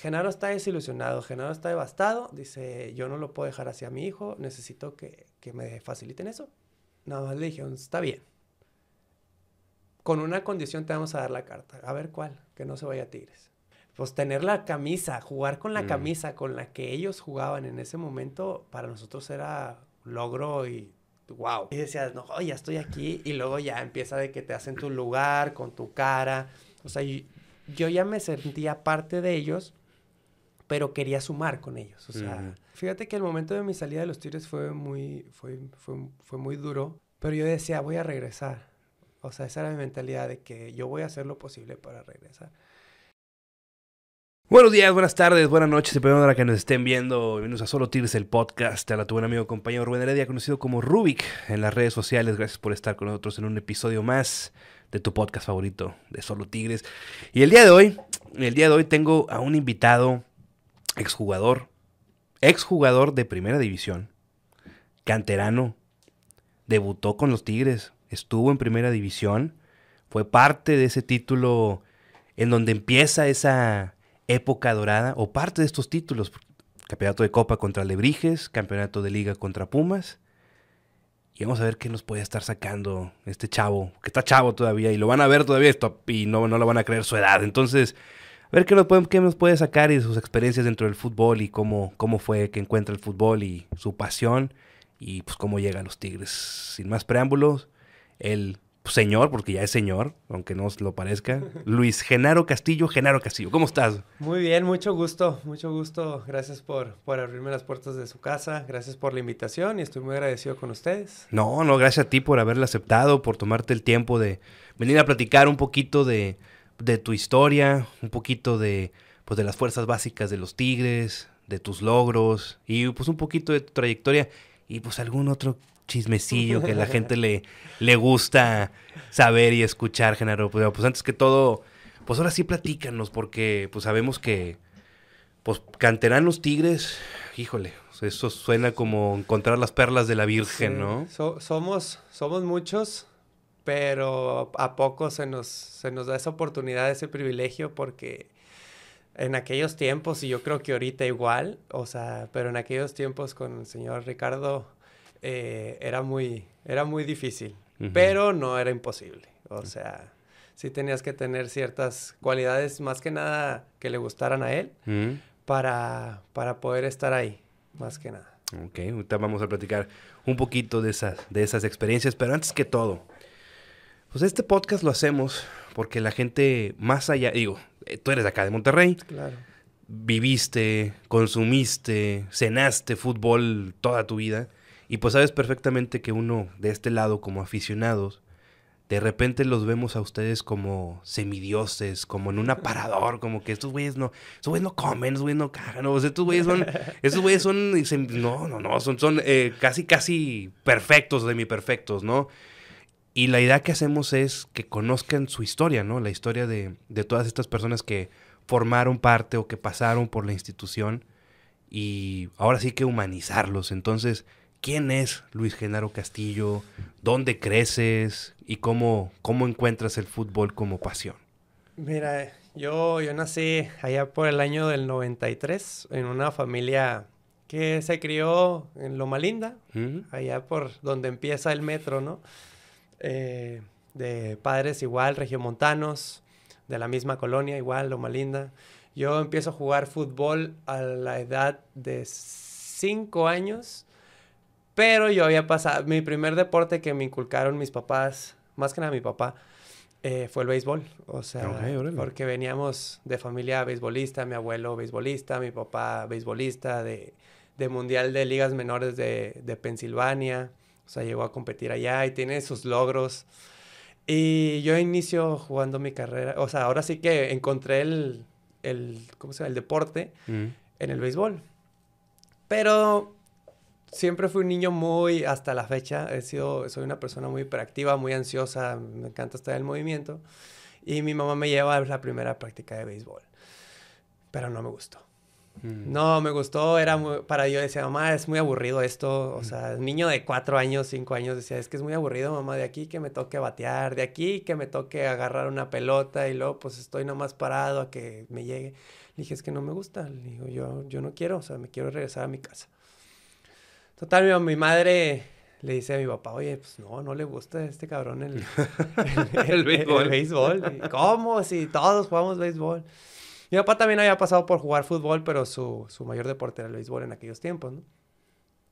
Genaro está desilusionado, Genaro está devastado. Dice, yo no lo puedo dejar hacia mi hijo, necesito que, que me faciliten eso. Nada más le dijeron, está bien. Con una condición te vamos a dar la carta. A ver cuál, que no se vaya a Tigres. Pues tener la camisa, jugar con la Mm. camisa con la que ellos jugaban en ese momento, para nosotros era logro y wow. Y decías, no, ya estoy aquí. Y luego ya empieza de que te hacen tu lugar con tu cara. O sea, yo ya me sentía parte de ellos, pero quería sumar con ellos. O sea, fíjate que el momento de mi salida de los Tigres fue muy, fue, fue, fue muy duro, pero yo decía, voy a regresar. O sea, esa era mi mentalidad de que yo voy a hacer lo posible para regresar. Buenos días, buenas tardes, buenas noches, dependiendo de la que nos estén viendo. Bienvenidos a Solo Tigres, el podcast. A tu buen amigo compañero Rubén Heredia, conocido como Rubik en las redes sociales. Gracias por estar con nosotros en un episodio más de tu podcast favorito de Solo Tigres. Y el día de hoy, el día de hoy tengo a un invitado, exjugador, exjugador de primera división, canterano, debutó con los Tigres, estuvo en primera división, fue parte de ese título en donde empieza esa época dorada o parte de estos títulos. Campeonato de Copa contra Lebrijes, Campeonato de Liga contra Pumas. Y vamos a ver qué nos puede estar sacando este chavo, que está chavo todavía y lo van a ver todavía esto y no, no lo van a creer su edad. Entonces, ver qué nos, puede, qué nos puede sacar y de sus experiencias dentro del fútbol y cómo, cómo fue que encuentra el fútbol y su pasión y pues cómo llega a los Tigres. Sin más preámbulos, el señor, porque ya es señor, aunque no os lo parezca, Luis Genaro Castillo, Genaro Castillo. ¿Cómo estás? Muy bien, mucho gusto, mucho gusto. Gracias por, por abrirme las puertas de su casa, gracias por la invitación y estoy muy agradecido con ustedes. No, no, gracias a ti por haberla aceptado, por tomarte el tiempo de venir a platicar un poquito de, de tu historia, un poquito de, pues, de las fuerzas básicas de los Tigres, de tus logros y pues un poquito de tu trayectoria y pues algún otro chismecillo que la gente le, le gusta saber y escuchar, Genaro. Pues, pues antes que todo, pues ahora sí platícanos porque pues sabemos que pues canteranos Tigres, híjole, eso suena como encontrar las perlas de la Virgen, Sí, ¿no? so- somos, somos muchos, pero a poco se nos, se nos da esa oportunidad, ese privilegio, porque en aquellos tiempos, y yo creo que ahorita igual, o sea, pero en aquellos tiempos con el señor Ricardo eh, era, muy, era muy difícil, pero no era imposible. O sea, sí tenías que tener ciertas cualidades, más que nada que le gustaran a él, Mm, para, para poder estar ahí, más que nada. Ok, ahorita vamos a platicar un poquito de esas, de esas experiencias, pero antes que todo, pues este podcast lo hacemos porque la gente más allá, digo, eh, tú eres de acá de Monterrey, Claro. viviste, consumiste, cenaste fútbol toda tu vida y pues sabes perfectamente que uno de este lado como aficionados, de repente los vemos a ustedes como semidioses, como en un aparador, como que estos güeyes no, estos güeyes no comen, estos güeyes no cagan, o sea, estos güeyes son, estos güeyes son, no, no, no, son, son eh, casi, casi perfectos, semiperfectos, ¿no? Y la idea que hacemos es que conozcan su historia, ¿no? La historia de, de todas estas personas que formaron parte o que pasaron por la institución y ahora sí que humanizarlos. Entonces, ¿quién es Luis Genaro Castillo? ¿Dónde creces? ¿Y cómo, cómo encuentras el fútbol como pasión? Mira, yo, yo nací allá por el año del 93 en una familia que se crió en Loma Linda, ¿Mm? allá por donde empieza el metro, ¿no? Eh, de padres igual, regiomontanos, de la misma colonia igual, Loma Linda. Yo empiezo a jugar fútbol a la edad de 5 años, pero yo había pasado, mi primer deporte que me inculcaron mis papás, más que nada mi papá, eh, fue el béisbol. O sea, porque veníamos de familia beisbolista, mi abuelo beisbolista, mi papá beisbolista, de, de mundial de ligas menores de, de Pensilvania. O sea, llegó a competir allá y tiene sus logros. Y yo inicio jugando mi carrera. O sea, ahora sí que encontré el, el, ¿cómo se llama? el deporte ¿Mm? en el béisbol. Pero siempre fui un niño muy, hasta la fecha, he sido, soy una persona muy hiperactiva, muy ansiosa, me encanta estar en movimiento. Y mi mamá me lleva a la primera práctica de béisbol. Pero no me gustó. Mm. No, me gustó, era muy, para yo decía, mamá, es muy aburrido esto, o sea, niño de cuatro años, cinco años, decía, es que es muy aburrido, mamá, de aquí que me toque batear, de aquí que me toque agarrar una pelota y luego pues estoy nomás parado a que me llegue. dije, es que no me gusta. Le digo, yo, yo no quiero, o sea, me quiero regresar a mi casa. Total, mi, madre le dice a mi papá, oye, pues no, no le gusta a este cabrón el, el, béisbol. béisbol. ¿Cómo? Si todos jugamos béisbol. Mi papá también había pasado por jugar fútbol, pero su, su mayor deporte era el béisbol en aquellos tiempos, ¿no?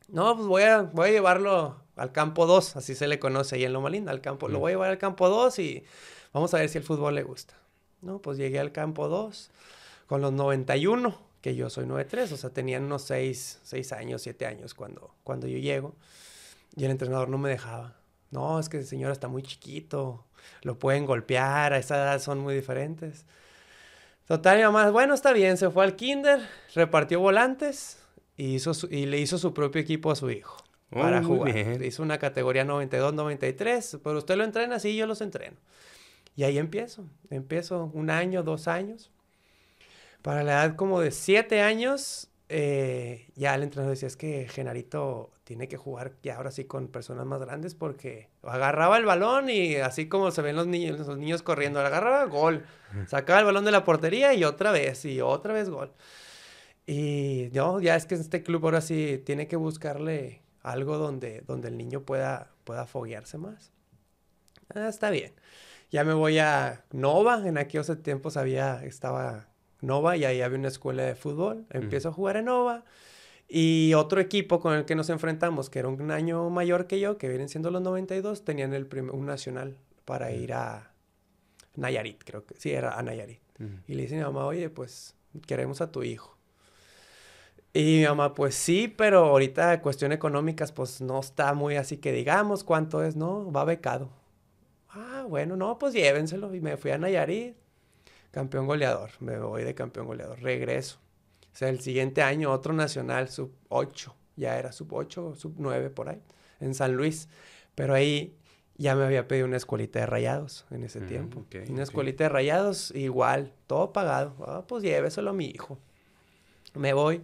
No, pues voy a, voy a llevarlo al campo 2, así se le conoce ahí en Loma Linda, al campo. Lo voy a llevar al campo 2 y vamos a ver si el fútbol le gusta. No, pues llegué al campo 2 con los 91, que yo soy 93, o sea, tenían unos 6, 6 años, 7 años cuando, cuando yo llego. Y el entrenador no me dejaba. No, es que el señor está muy chiquito, lo pueden golpear, a esa edad son muy diferentes. Total, mi mamá, bueno, está bien, se fue al kinder, repartió volantes y, hizo y le hizo su propio equipo a su hijo oh, para jugar. Hizo una categoría 92-93, pero usted lo entrena, sí, yo los entreno. Y ahí empiezo, empiezo un año, dos años. Para la edad como de siete años, eh, ya el entrenador decía, es que Genarito tiene que jugar ya ahora sí con personas más grandes porque agarraba el balón y así como se ven los niños, los niños corriendo, agarraba gol, sacaba el balón de la portería y otra vez, y otra vez gol. Y yo, ya es que este club ahora sí tiene que buscarle algo donde, donde el niño pueda, pueda foguearse más. Ah, está bien. Ya me voy a Nova, en aquellos tiempos había, estaba Nova y ahí había una escuela de fútbol. Empiezo a jugar en Nova. Y otro equipo con el que nos enfrentamos, que era un año mayor que yo, que vienen siendo los 92, tenían el un nacional para ir a Nayarit, creo que sí, era a Nayarit. Y le dice a mi mamá, oye, pues queremos a tu hijo. Y mi mamá, pues sí, pero ahorita cuestión económicas, pues no está muy así que digamos cuánto es, ¿no? Va becado. Ah, bueno, no, pues llévenselo. Y me fui a Nayarit, campeón goleador. Me voy de campeón goleador. Regreso. O sea, el siguiente año otro nacional, sub 8. Ya era sub 8 sub 9 por ahí, en San Luis. Pero ahí ya me había pedido una escuelita de rayados en ese mm, tiempo. una escuelita de rayados, igual, todo pagado. Ah, pues lléveselo a mi hijo. Me voy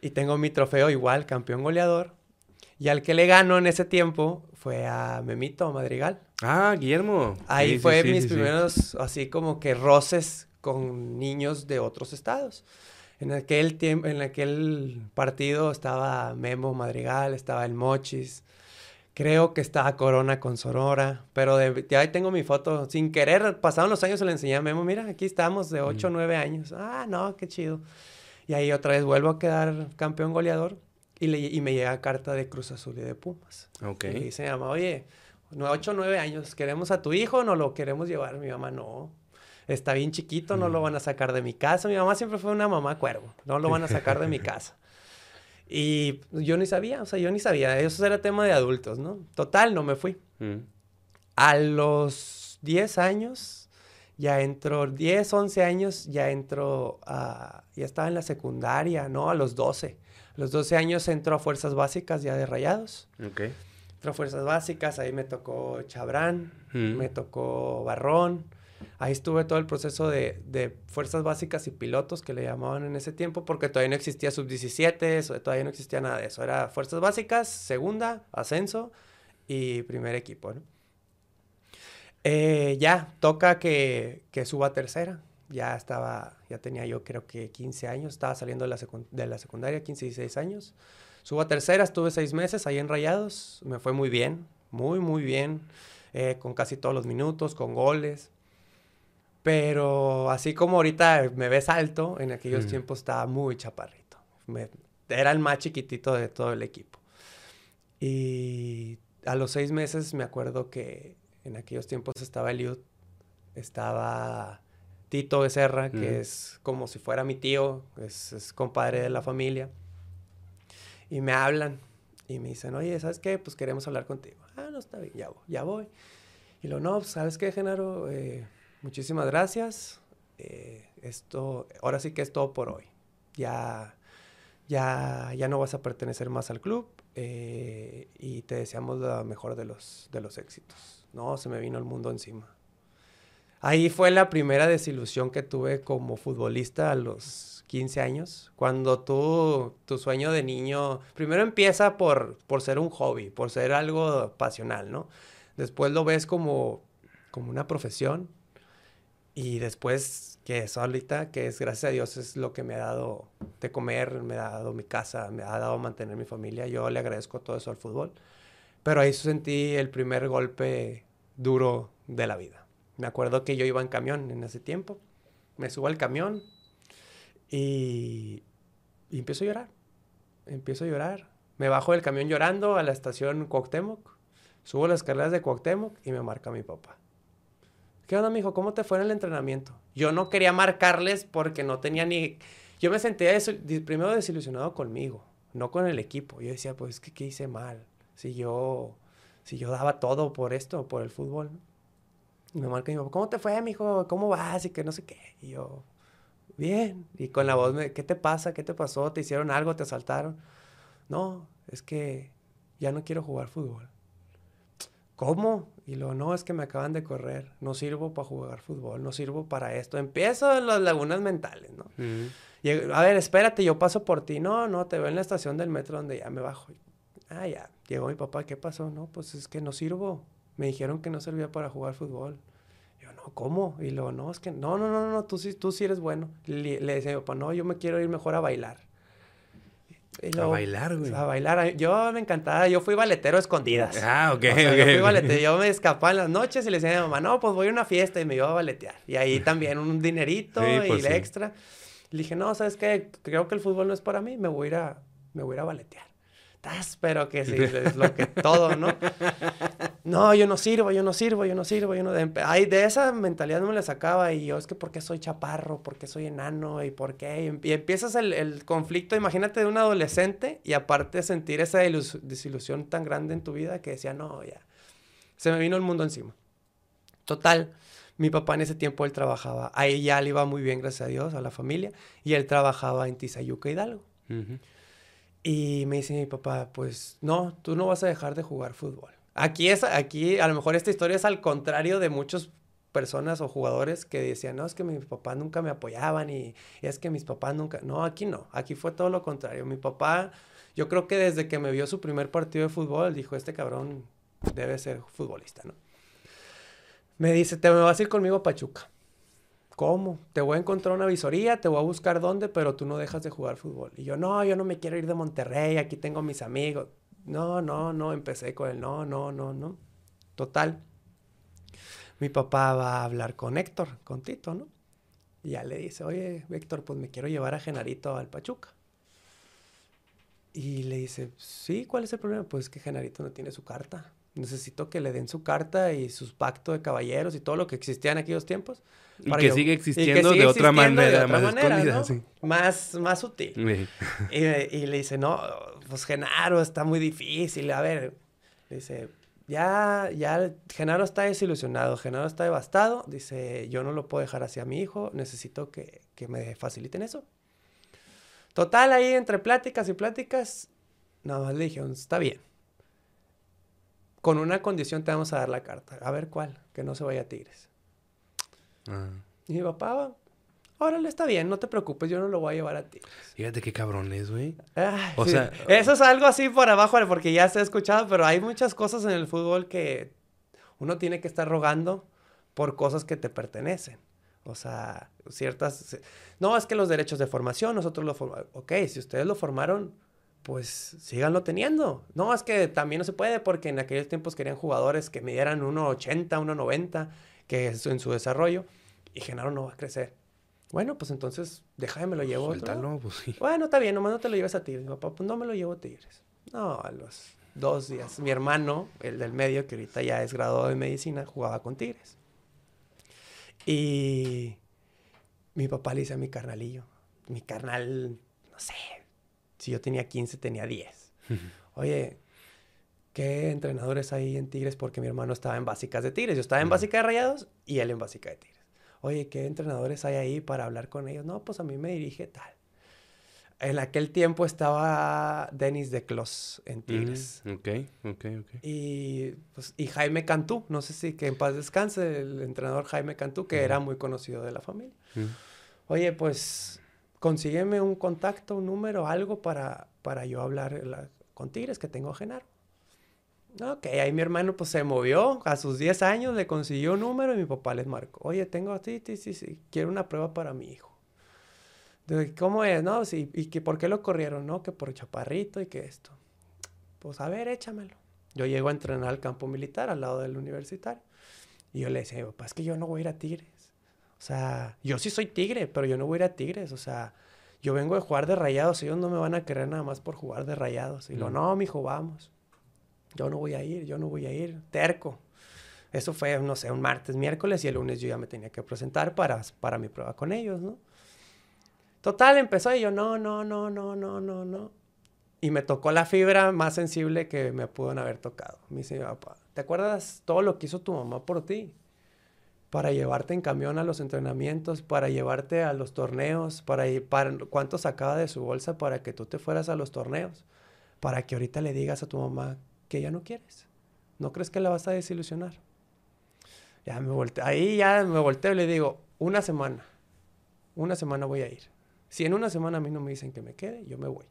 y tengo mi trofeo igual, campeón goleador. Y al que le gano en ese tiempo fue a Memito Madrigal. Ah, Guillermo. Ahí fue mis primeros, así como que roces con niños de otros estados. En aquel tiempo, en aquel partido estaba Memo Madrigal, estaba el Mochis. Creo que estaba Corona con Sonora, pero de, ahí tengo mi foto. Sin querer, pasaron los años, se le enseñé a Memo, mira, aquí estamos de 8 o 9 años. Ah, no, qué chido. Y ahí otra vez vuelvo a quedar campeón goleador y, le, y me llega carta de Cruz Azul y de Pumas. Ok. Y se llama, oye, 8 o 9 años, ¿queremos a tu hijo no lo queremos llevar? Mi mamá, no. Está bien chiquito, no lo mm. van a sacar de mi casa. Mi mamá siempre fue una mamá cuervo, no lo van a sacar de mi casa. Y yo ni sabía, o sea, yo ni sabía. Eso era tema de adultos, ¿no? Total, no me fui. Mm. A los 10 años ya entró, 10, 11 años, ya entró, a, ya estaba en la secundaria, ¿no? A los 12. A los 12 años entró a Fuerzas Básicas ya de Rayados. Ok. Entró a Fuerzas Básicas, ahí me tocó Chabrán, mm. me tocó Barrón. Ahí estuve todo el proceso de, de, Fuerzas Básicas y pilotos que le llamaban en ese tiempo, porque todavía no existía sub-17, todavía no existía nada de eso. Era Fuerzas Básicas, segunda, ascenso y primer equipo, ¿no? Eh, ya, toca que, que suba a tercera. Ya estaba, ya tenía yo creo que 15 años, estaba saliendo de la, de la secundaria, 15, 16 años. Subo a tercera, estuve seis meses ahí en Rayados, me fue muy bien, muy, muy bien, eh, con casi todos los minutos, con goles. Pero así como ahorita me ves alto, en aquellos tiempos estaba muy chaparrito. era el más chiquitito de todo el equipo. Y a los seis meses me acuerdo que en aquellos tiempos estaba Eliud, estaba Tito Becerra, que es como si fuera mi tío, es, compadre de la familia. Y me hablan y me dicen, oye, ¿sabes qué? Pues queremos hablar contigo. Ah, no, está bien, ya voy. Ya voy. Y lo, no, pues, ¿sabes qué, Genaro? Eh, muchísimas gracias. Eh, esto, ahora sí que es todo por hoy. Ya, ya, ya no vas a pertenecer más al club eh, y te deseamos la mejor de los, de los éxitos. No, se me vino el mundo encima. Ahí fue la primera desilusión que tuve como futbolista a los 15 años, cuando tú, tu sueño de niño, primero empieza por, por ser un hobby, por ser algo pasional, ¿no? Después lo ves como, como una profesión y después que eso ahorita, que es gracias a Dios, es lo que me ha dado de comer, me ha dado mi casa, me ha dado mantener mi familia. Yo le agradezco todo eso al fútbol. Pero ahí sentí el primer golpe duro de la vida. Me acuerdo que yo iba en camión en ese tiempo. Me subo al camión y, empiezo a llorar. Empiezo a llorar. Me bajo del camión llorando a la estación Cuauhtémoc. Subo las escaleras de Cuauhtémoc y me marca mi papá. ¿Qué onda, mijo? ¿Cómo te fue en el entrenamiento? Yo no quería marcarles porque no tenía ni... Yo me sentía primero desilusionado conmigo, no con el equipo. Yo decía, pues, ¿qué, qué hice mal? Si yo, si yo daba todo por esto, por el fútbol. Y me marca mi papá, ¿cómo te fue, mijo? ¿Cómo vas? Y que no sé qué. Y yo, bien. Y con la voz, ¿qué te pasa? ¿Qué te pasó? ¿Te hicieron algo? ¿Te asaltaron? No, es que ya no quiero jugar fútbol. ¿Cómo? Y luego, no, es que me acaban de correr, no sirvo para jugar fútbol, no sirvo para esto. Empiezo las lagunas mentales, ¿no? a ver, espérate, yo paso por ti. No, no, te veo en la estación del metro donde ya me bajo. Ah, ya, llegó mi papá, ¿qué pasó? No, pues es que no sirvo. Me dijeron que no servía para jugar fútbol. Yo, no, ¿cómo? Y luego, no, es que, no, no, no, no, tú sí, tú sí eres bueno. Le, le decía mi papá, no, yo me quiero ir mejor a bailar a bailar, güey. A bailar. Yo me encantaba. Yo fui baletero a escondidas. Ah, ok, Yo fui baletero. Yo me escapaba en las noches y le decía a mi mamá, no, pues voy a una fiesta y me iba a baletear. Y ahí también un dinerito y pues el extra. Le dije, no, ¿sabes qué? Creo que el fútbol no es para mí. Me voy a ir a, me voy a, ir a baletear pero que sí, es lo que todo, ¿no? No, yo no sirvo, yo no sirvo, yo no sirvo, yo no... Ay, de esa mentalidad no me la sacaba y yo, es que ¿por qué soy chaparro? ¿Por qué soy enano? ¿Y por qué? Y, empiezas el, el, conflicto, imagínate de un adolescente y aparte sentir esa desilusión tan grande en tu vida que decía, no, ya, se me vino el mundo encima. Total, mi papá en ese tiempo él trabajaba, ahí ya le iba muy bien, gracias a Dios, a la familia, y él trabajaba en Tizayuca Hidalgo. Y me dice mi papá, pues no, tú no vas a dejar de jugar fútbol. Aquí es, aquí a lo mejor esta historia es al contrario de muchas personas o jugadores que decían, no, es que mis papás nunca me apoyaban y, es que mis papás nunca, no, aquí no, aquí fue todo lo contrario. Mi papá, yo creo que desde que me vio su primer partido de fútbol, dijo, este cabrón debe ser futbolista, ¿no? Me dice, te me vas a ir conmigo a Pachuca. ¿Cómo? Te voy a encontrar una visoría, te voy a buscar dónde, pero tú no dejas de jugar fútbol. Y yo, no, yo no me quiero ir de Monterrey, aquí tengo mis amigos. No, no, no, empecé con el no, no, no, no. Total. Mi papá va a hablar con Héctor, con Tito, ¿no? Y ya le dice, oye, Héctor, pues me quiero llevar a Genarito al Pachuca. Y le dice, sí, ¿cuál es el problema? Pues que Genarito no tiene su carta necesito que le den su carta y sus pactos de caballeros y todo lo que existía en aquellos tiempos. Y que, sigue existiendo de otra manera, más escondida, Más, más sutil. Y, y, le dice, no, pues Genaro está muy difícil. A ver, dice, ya, ya, Genaro está desilusionado, Genaro está devastado. Dice, yo no lo puedo dejar hacia mi hijo, necesito que, que me faciliten eso. Total, ahí entre pláticas y pláticas, nada más le dijeron, está bien con una condición te vamos a dar la carta. A ver cuál, que no se vaya a Tigres. Ah. Y mi papá, órale, está bien, no te preocupes, yo no lo voy a llevar a Tigres. Fíjate qué cabrón es, güey. o sea, eso es algo así por abajo, porque ya se ha escuchado, pero hay muchas cosas en el fútbol que uno tiene que estar rogando por cosas que te pertenecen. O sea, ciertas... No, es que los derechos de formación, nosotros lo formamos. Ok, si ustedes lo formaron, pues síganlo teniendo. No, es que también no se puede porque en aquellos tiempos querían jugadores que midieran 1,80, 1,90, que es en su desarrollo, y Genaro no va a crecer. Bueno, pues entonces, déjame, me lo llevo. Suéltalo, pues sí. Bueno, está bien, nomás no te lo lleves a Tigres. papá, pues no me lo llevo a Tigres. No, a los dos días. Mi hermano, el del medio, que ahorita ya es graduado de medicina, jugaba con Tigres. Y mi papá le dice a mi carnalillo, mi carnal, no sé, si yo tenía 15, tenía 10. Oye, ¿qué entrenadores hay en Tigres? Porque mi hermano estaba en básicas de Tigres. Yo estaba en básica de Rayados y él en básica de Tigres. Oye, ¿qué entrenadores hay ahí para hablar con ellos? No, pues a mí me dirige tal. En aquel tiempo estaba Denis de Clos en Tigres. ok, ok, ok. Y, pues, y Jaime Cantú, no sé si que en paz descanse, el entrenador Jaime Cantú, que era muy conocido de la familia. Oye, pues consígueme un contacto, un número, algo para, para yo hablar con Tigres, que tengo a Genaro. Ok, ahí mi hermano pues se movió, a sus 10 años le consiguió un número y mi papá les marcó, oye, tengo, sí, sí, sí, sí, quiero una prueba para mi hijo. ¿Cómo es? No, sí, ¿y que por qué lo corrieron? No, que por chaparrito y que esto. Pues a ver, échamelo. Yo llego a entrenar al campo militar al lado del universitario. Y yo le decía, papá, es que yo no voy a ir a Tigres. O sea, yo sí soy tigre, pero yo no voy a ir a Tigres. O sea, yo vengo de jugar de rayados. Ellos no me van a querer nada más por jugar de rayados. Y lo, no, mijo, vamos. Yo no voy a ir, yo no voy a ir. Terco. Eso fue, no sé, un martes, miércoles y el lunes yo ya me tenía que presentar para, para mi prueba con ellos, ¿no? Total, empezó y yo, no, no, no, no, no, no, no. Y me tocó la fibra más sensible que me pudo haber tocado. Me dice papá, ¿te acuerdas todo lo que hizo tu mamá por ti? Para llevarte en camión a los entrenamientos, para llevarte a los torneos, para, para cuánto sacaba de su bolsa para que tú te fueras a los torneos, para que ahorita le digas a tu mamá que ya no quieres. ¿No crees que la vas a desilusionar? Ya me volteé, ahí ya me volteo y le digo, una semana, una semana voy a ir. Si en una semana a mí no me dicen que me quede, yo me voy.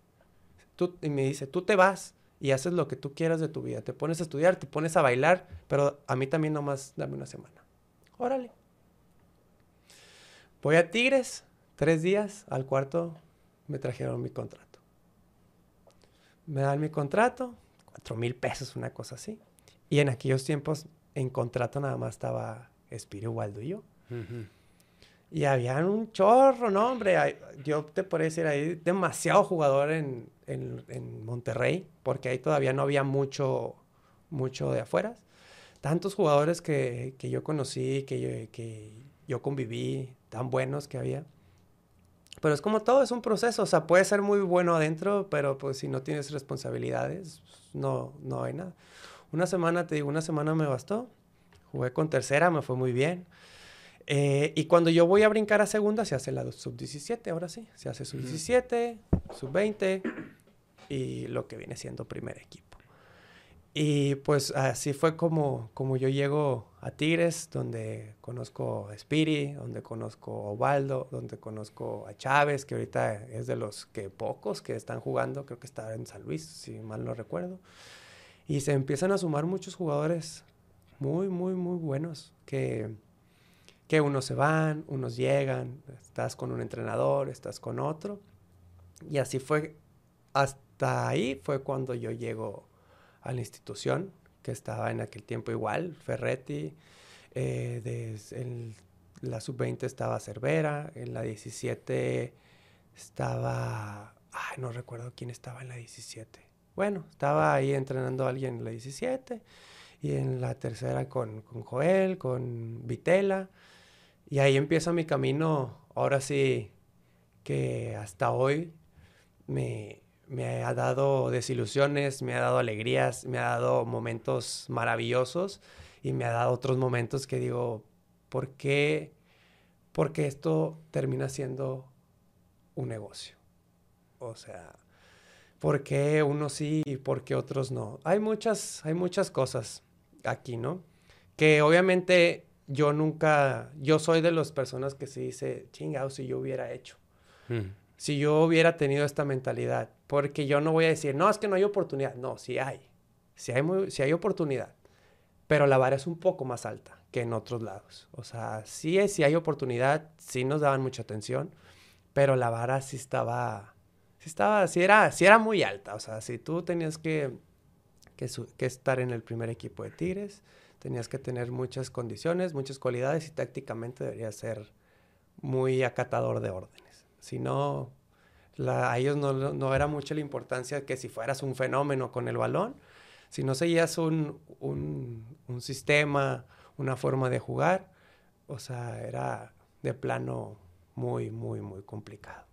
Tú, y me dice, tú te vas y haces lo que tú quieras de tu vida. Te pones a estudiar, te pones a bailar, pero a mí también nomás dame una semana. Órale. Voy a Tigres, tres días, al cuarto me trajeron mi contrato. Me dan mi contrato, cuatro mil pesos, una cosa así. Y en aquellos tiempos, en contrato nada más estaba Espíritu Waldo y yo. Y habían un chorro, ¿no, hombre? Yo te podría decir, hay demasiado jugador en, en, Monterrey, porque ahí todavía no había mucho, mucho de afuera. Tantos jugadores que, que yo conocí, que yo, que yo conviví, tan buenos que había. Pero es como todo, es un proceso. O sea, puede ser muy bueno adentro, pero pues si no tienes responsabilidades, no, no hay nada. Una semana, te digo, una semana me bastó. Jugué con tercera, me fue muy bien. Eh, y cuando yo voy a brincar a segunda, se hace la sub-17, ahora sí. Se hace sub-17, sub-20 y lo que viene siendo primer equipo. Y pues así fue como, como yo llego a Tigres, donde conozco a Spiri, donde conozco a Ovaldo, donde conozco a Chávez, que ahorita es de los que pocos que están jugando, creo que está en San Luis, si mal no recuerdo. Y se empiezan a sumar muchos jugadores muy, muy, muy buenos que, que unos se van, unos llegan, estás con un entrenador, estás con otro. Y así fue, hasta ahí fue cuando yo llego a la institución, que estaba en aquel tiempo igual, Ferretti, eh, en la sub-20 estaba Cervera, en la 17 estaba, ay, no recuerdo quién estaba en la 17. Bueno, estaba ahí entrenando a alguien en la 17 y en la tercera con, con Joel, con Vitela. Y ahí empieza mi camino, ahora sí, que hasta hoy me, me ha dado desilusiones, me ha dado alegrías, me ha dado momentos maravillosos y me ha dado otros momentos que digo, ¿por qué? Porque esto termina siendo un negocio. O sea, ¿por qué unos sí y por qué otros no? Hay muchas, hay muchas cosas aquí, ¿no? Que obviamente yo nunca, yo soy de las personas que se dice, chingado, si yo hubiera hecho. Mm si yo hubiera tenido esta mentalidad. Porque yo no voy a decir, no, es que no hay oportunidad. No, sí hay. Sí hay, hay oportunidad. Pero la vara es un poco más alta que en otros lados. O sea, sí, es, sí hay oportunidad, sí nos daban mucha atención, pero la vara sí estaba, sí estaba, sí era, sí era muy alta. O sea, si tú tenías que, que, estar en el primer equipo de Tigres, tenías que tener muchas condiciones, muchas cualidades y tácticamente deberías ser muy acatador de órdenes. Si no, a ellos no, era mucha la importancia que si fueras un fenómeno con el balón, si no seguías un, sistema, una forma de jugar, o sea, era de plano muy, muy, muy complicado.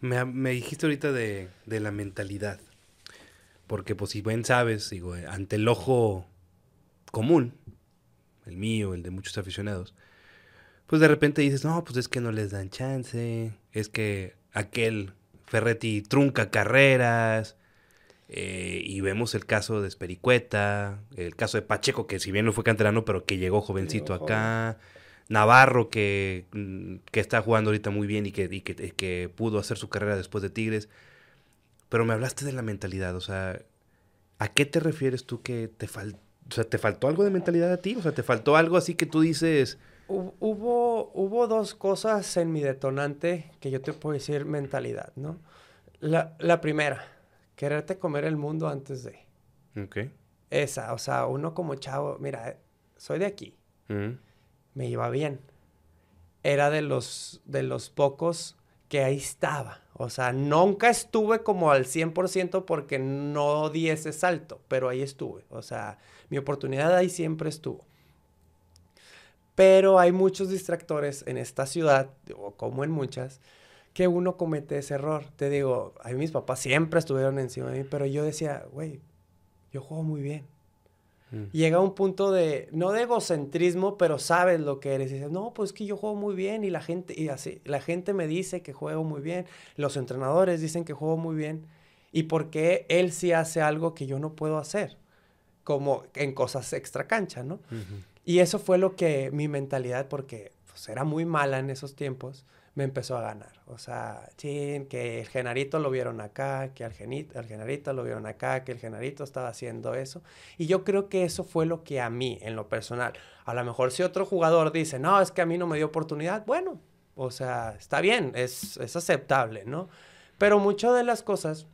Me, dijiste ahorita de, la mentalidad, porque pues si bien sabes, ante el ojo común, el mío, el de muchos aficionados, pues de repente dices, no, pues es que no les dan chance, es que aquel Ferretti trunca carreras, eh, y vemos el caso de Espericueta, el caso de Pacheco, que si bien no fue canterano, pero que llegó jovencito acá, Navarro, que, mm, que, está jugando ahorita muy bien y, que, y que, que pudo hacer su carrera después de Tigres. Pero me hablaste de la mentalidad, o sea, ¿A qué te refieres tú que te faltó? O sea, ¿te faltó algo de mentalidad a ti? O sea, ¿te faltó algo así que tú dices... Hubo, hubo dos cosas en mi detonante que yo te puedo decir mentalidad, ¿no? La, la primera, quererte comer el mundo antes de. Ok. Esa, o sea, uno como chavo, mira, soy de aquí. Me iba bien. Era de los, de los pocos que ahí estaba. O sea, nunca estuve como al 100% porque no di ese salto, pero ahí estuve. O sea, mi oportunidad ahí siempre estuvo. Pero hay muchos distractores en esta ciudad, o como en muchas, que uno comete ese error. Te digo, a mis papás siempre estuvieron encima de mí, pero yo decía, güey, yo juego muy bien. Mm. Llega un punto de, no de egocentrismo, pero sabes lo que eres. Y dices, no, pues es que yo juego muy bien y la gente, y así, la gente me dice que juego muy bien, los entrenadores dicen que juego muy bien. ¿Y por qué él sí hace algo que yo no puedo hacer? Como en cosas extra cancha, ¿no? Y eso fue lo que mi mentalidad, porque pues, era muy mala en esos tiempos, me empezó a ganar. O sea, chin, que el Genarito lo vieron acá, que genito, el Genarito lo vieron acá, que el Genarito estaba haciendo eso. Y yo creo que eso fue lo que a mí, en lo personal, a lo mejor si otro jugador dice, no, es que a mí no me dio oportunidad, bueno, o sea, está bien, es, es aceptable, ¿no? Pero muchas de las cosas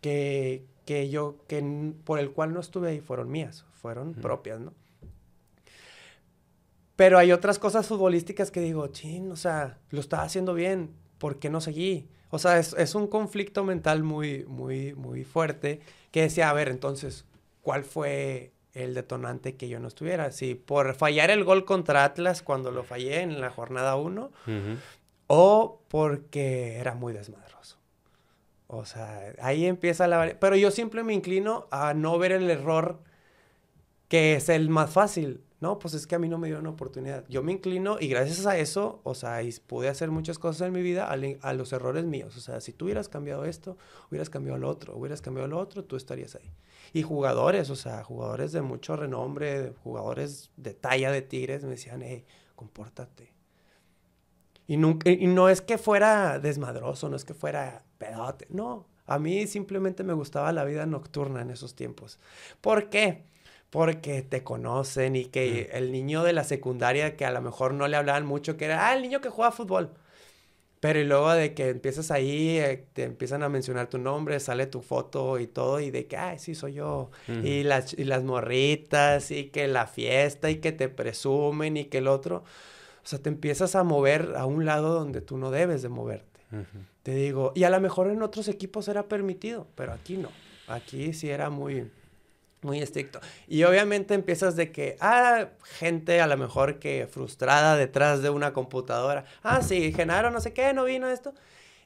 que, que yo, que por el cual no estuve ahí fueron mías, fueron propias, ¿no? Pero hay otras cosas futbolísticas que digo, chin, o sea, lo estaba haciendo bien, ¿por qué no seguí? O sea, es, un conflicto mental muy, muy, muy fuerte que decía, a ver, entonces, ¿cuál fue el detonante que yo no estuviera? Si por fallar el gol contra Atlas cuando lo fallé en la jornada 1, o porque era muy desmadroso. O sea, ahí empieza la... Pero yo siempre me inclino a no ver el error que es el más fácil. No, pues es que a mí no me dio una oportunidad. Yo me inclino y gracias a eso, o sea, pude hacer muchas cosas en mi vida a, los errores míos. O sea, si tú hubieras cambiado esto, hubieras cambiado lo otro, hubieras cambiado lo otro, tú estarías ahí. Y jugadores, o sea, jugadores de mucho renombre, jugadores de talla de Tigres, me decían, hey, compórtate. Y, nunca, y no es que fuera desmadroso, no es que fuera pedote, no. A mí simplemente me gustaba la vida nocturna en esos tiempos. ¿Por qué? Porque te conocen y que el niño de la secundaria que a lo mejor no le hablaban mucho, que era, ah, el niño que juega fútbol. Pero y luego de que empiezas ahí, eh, te empiezan a mencionar tu nombre, sale tu foto y todo, y de que, ay, sí, soy yo. y, las, y las morritas, y que la fiesta, y que te presumen, y que el otro. O sea, te empiezas a mover a un lado donde tú no debes de moverte. Te digo, y a lo mejor en otros equipos era permitido, pero aquí no. Aquí sí era muy, muy estricto. Y obviamente empiezas de que, ah, gente a lo mejor que frustrada detrás de una computadora. Ah, sí, Genaro, no sé qué, no vino esto.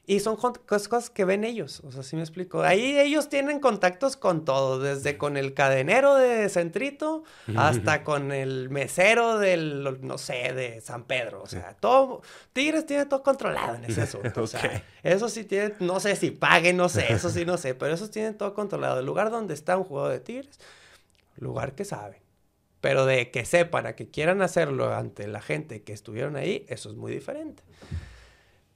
Y son cosas que ven ellos, o sea, sí me explico. Ahí ellos tienen contactos con todo, desde con el cadenero de Centrito hasta con el mesero del, no sé, de San Pedro. O sea, todo, Tigres tiene todo controlado en ese asunto. O sea, eso sí tiene, no sé si paguen, no sé, eso sí no sé, pero eso tienen todo controlado. El lugar donde está un juego de Tigres, lugar que saben. Pero de que sepan, a que quieran hacerlo ante la gente que estuvieron ahí, eso es muy diferente.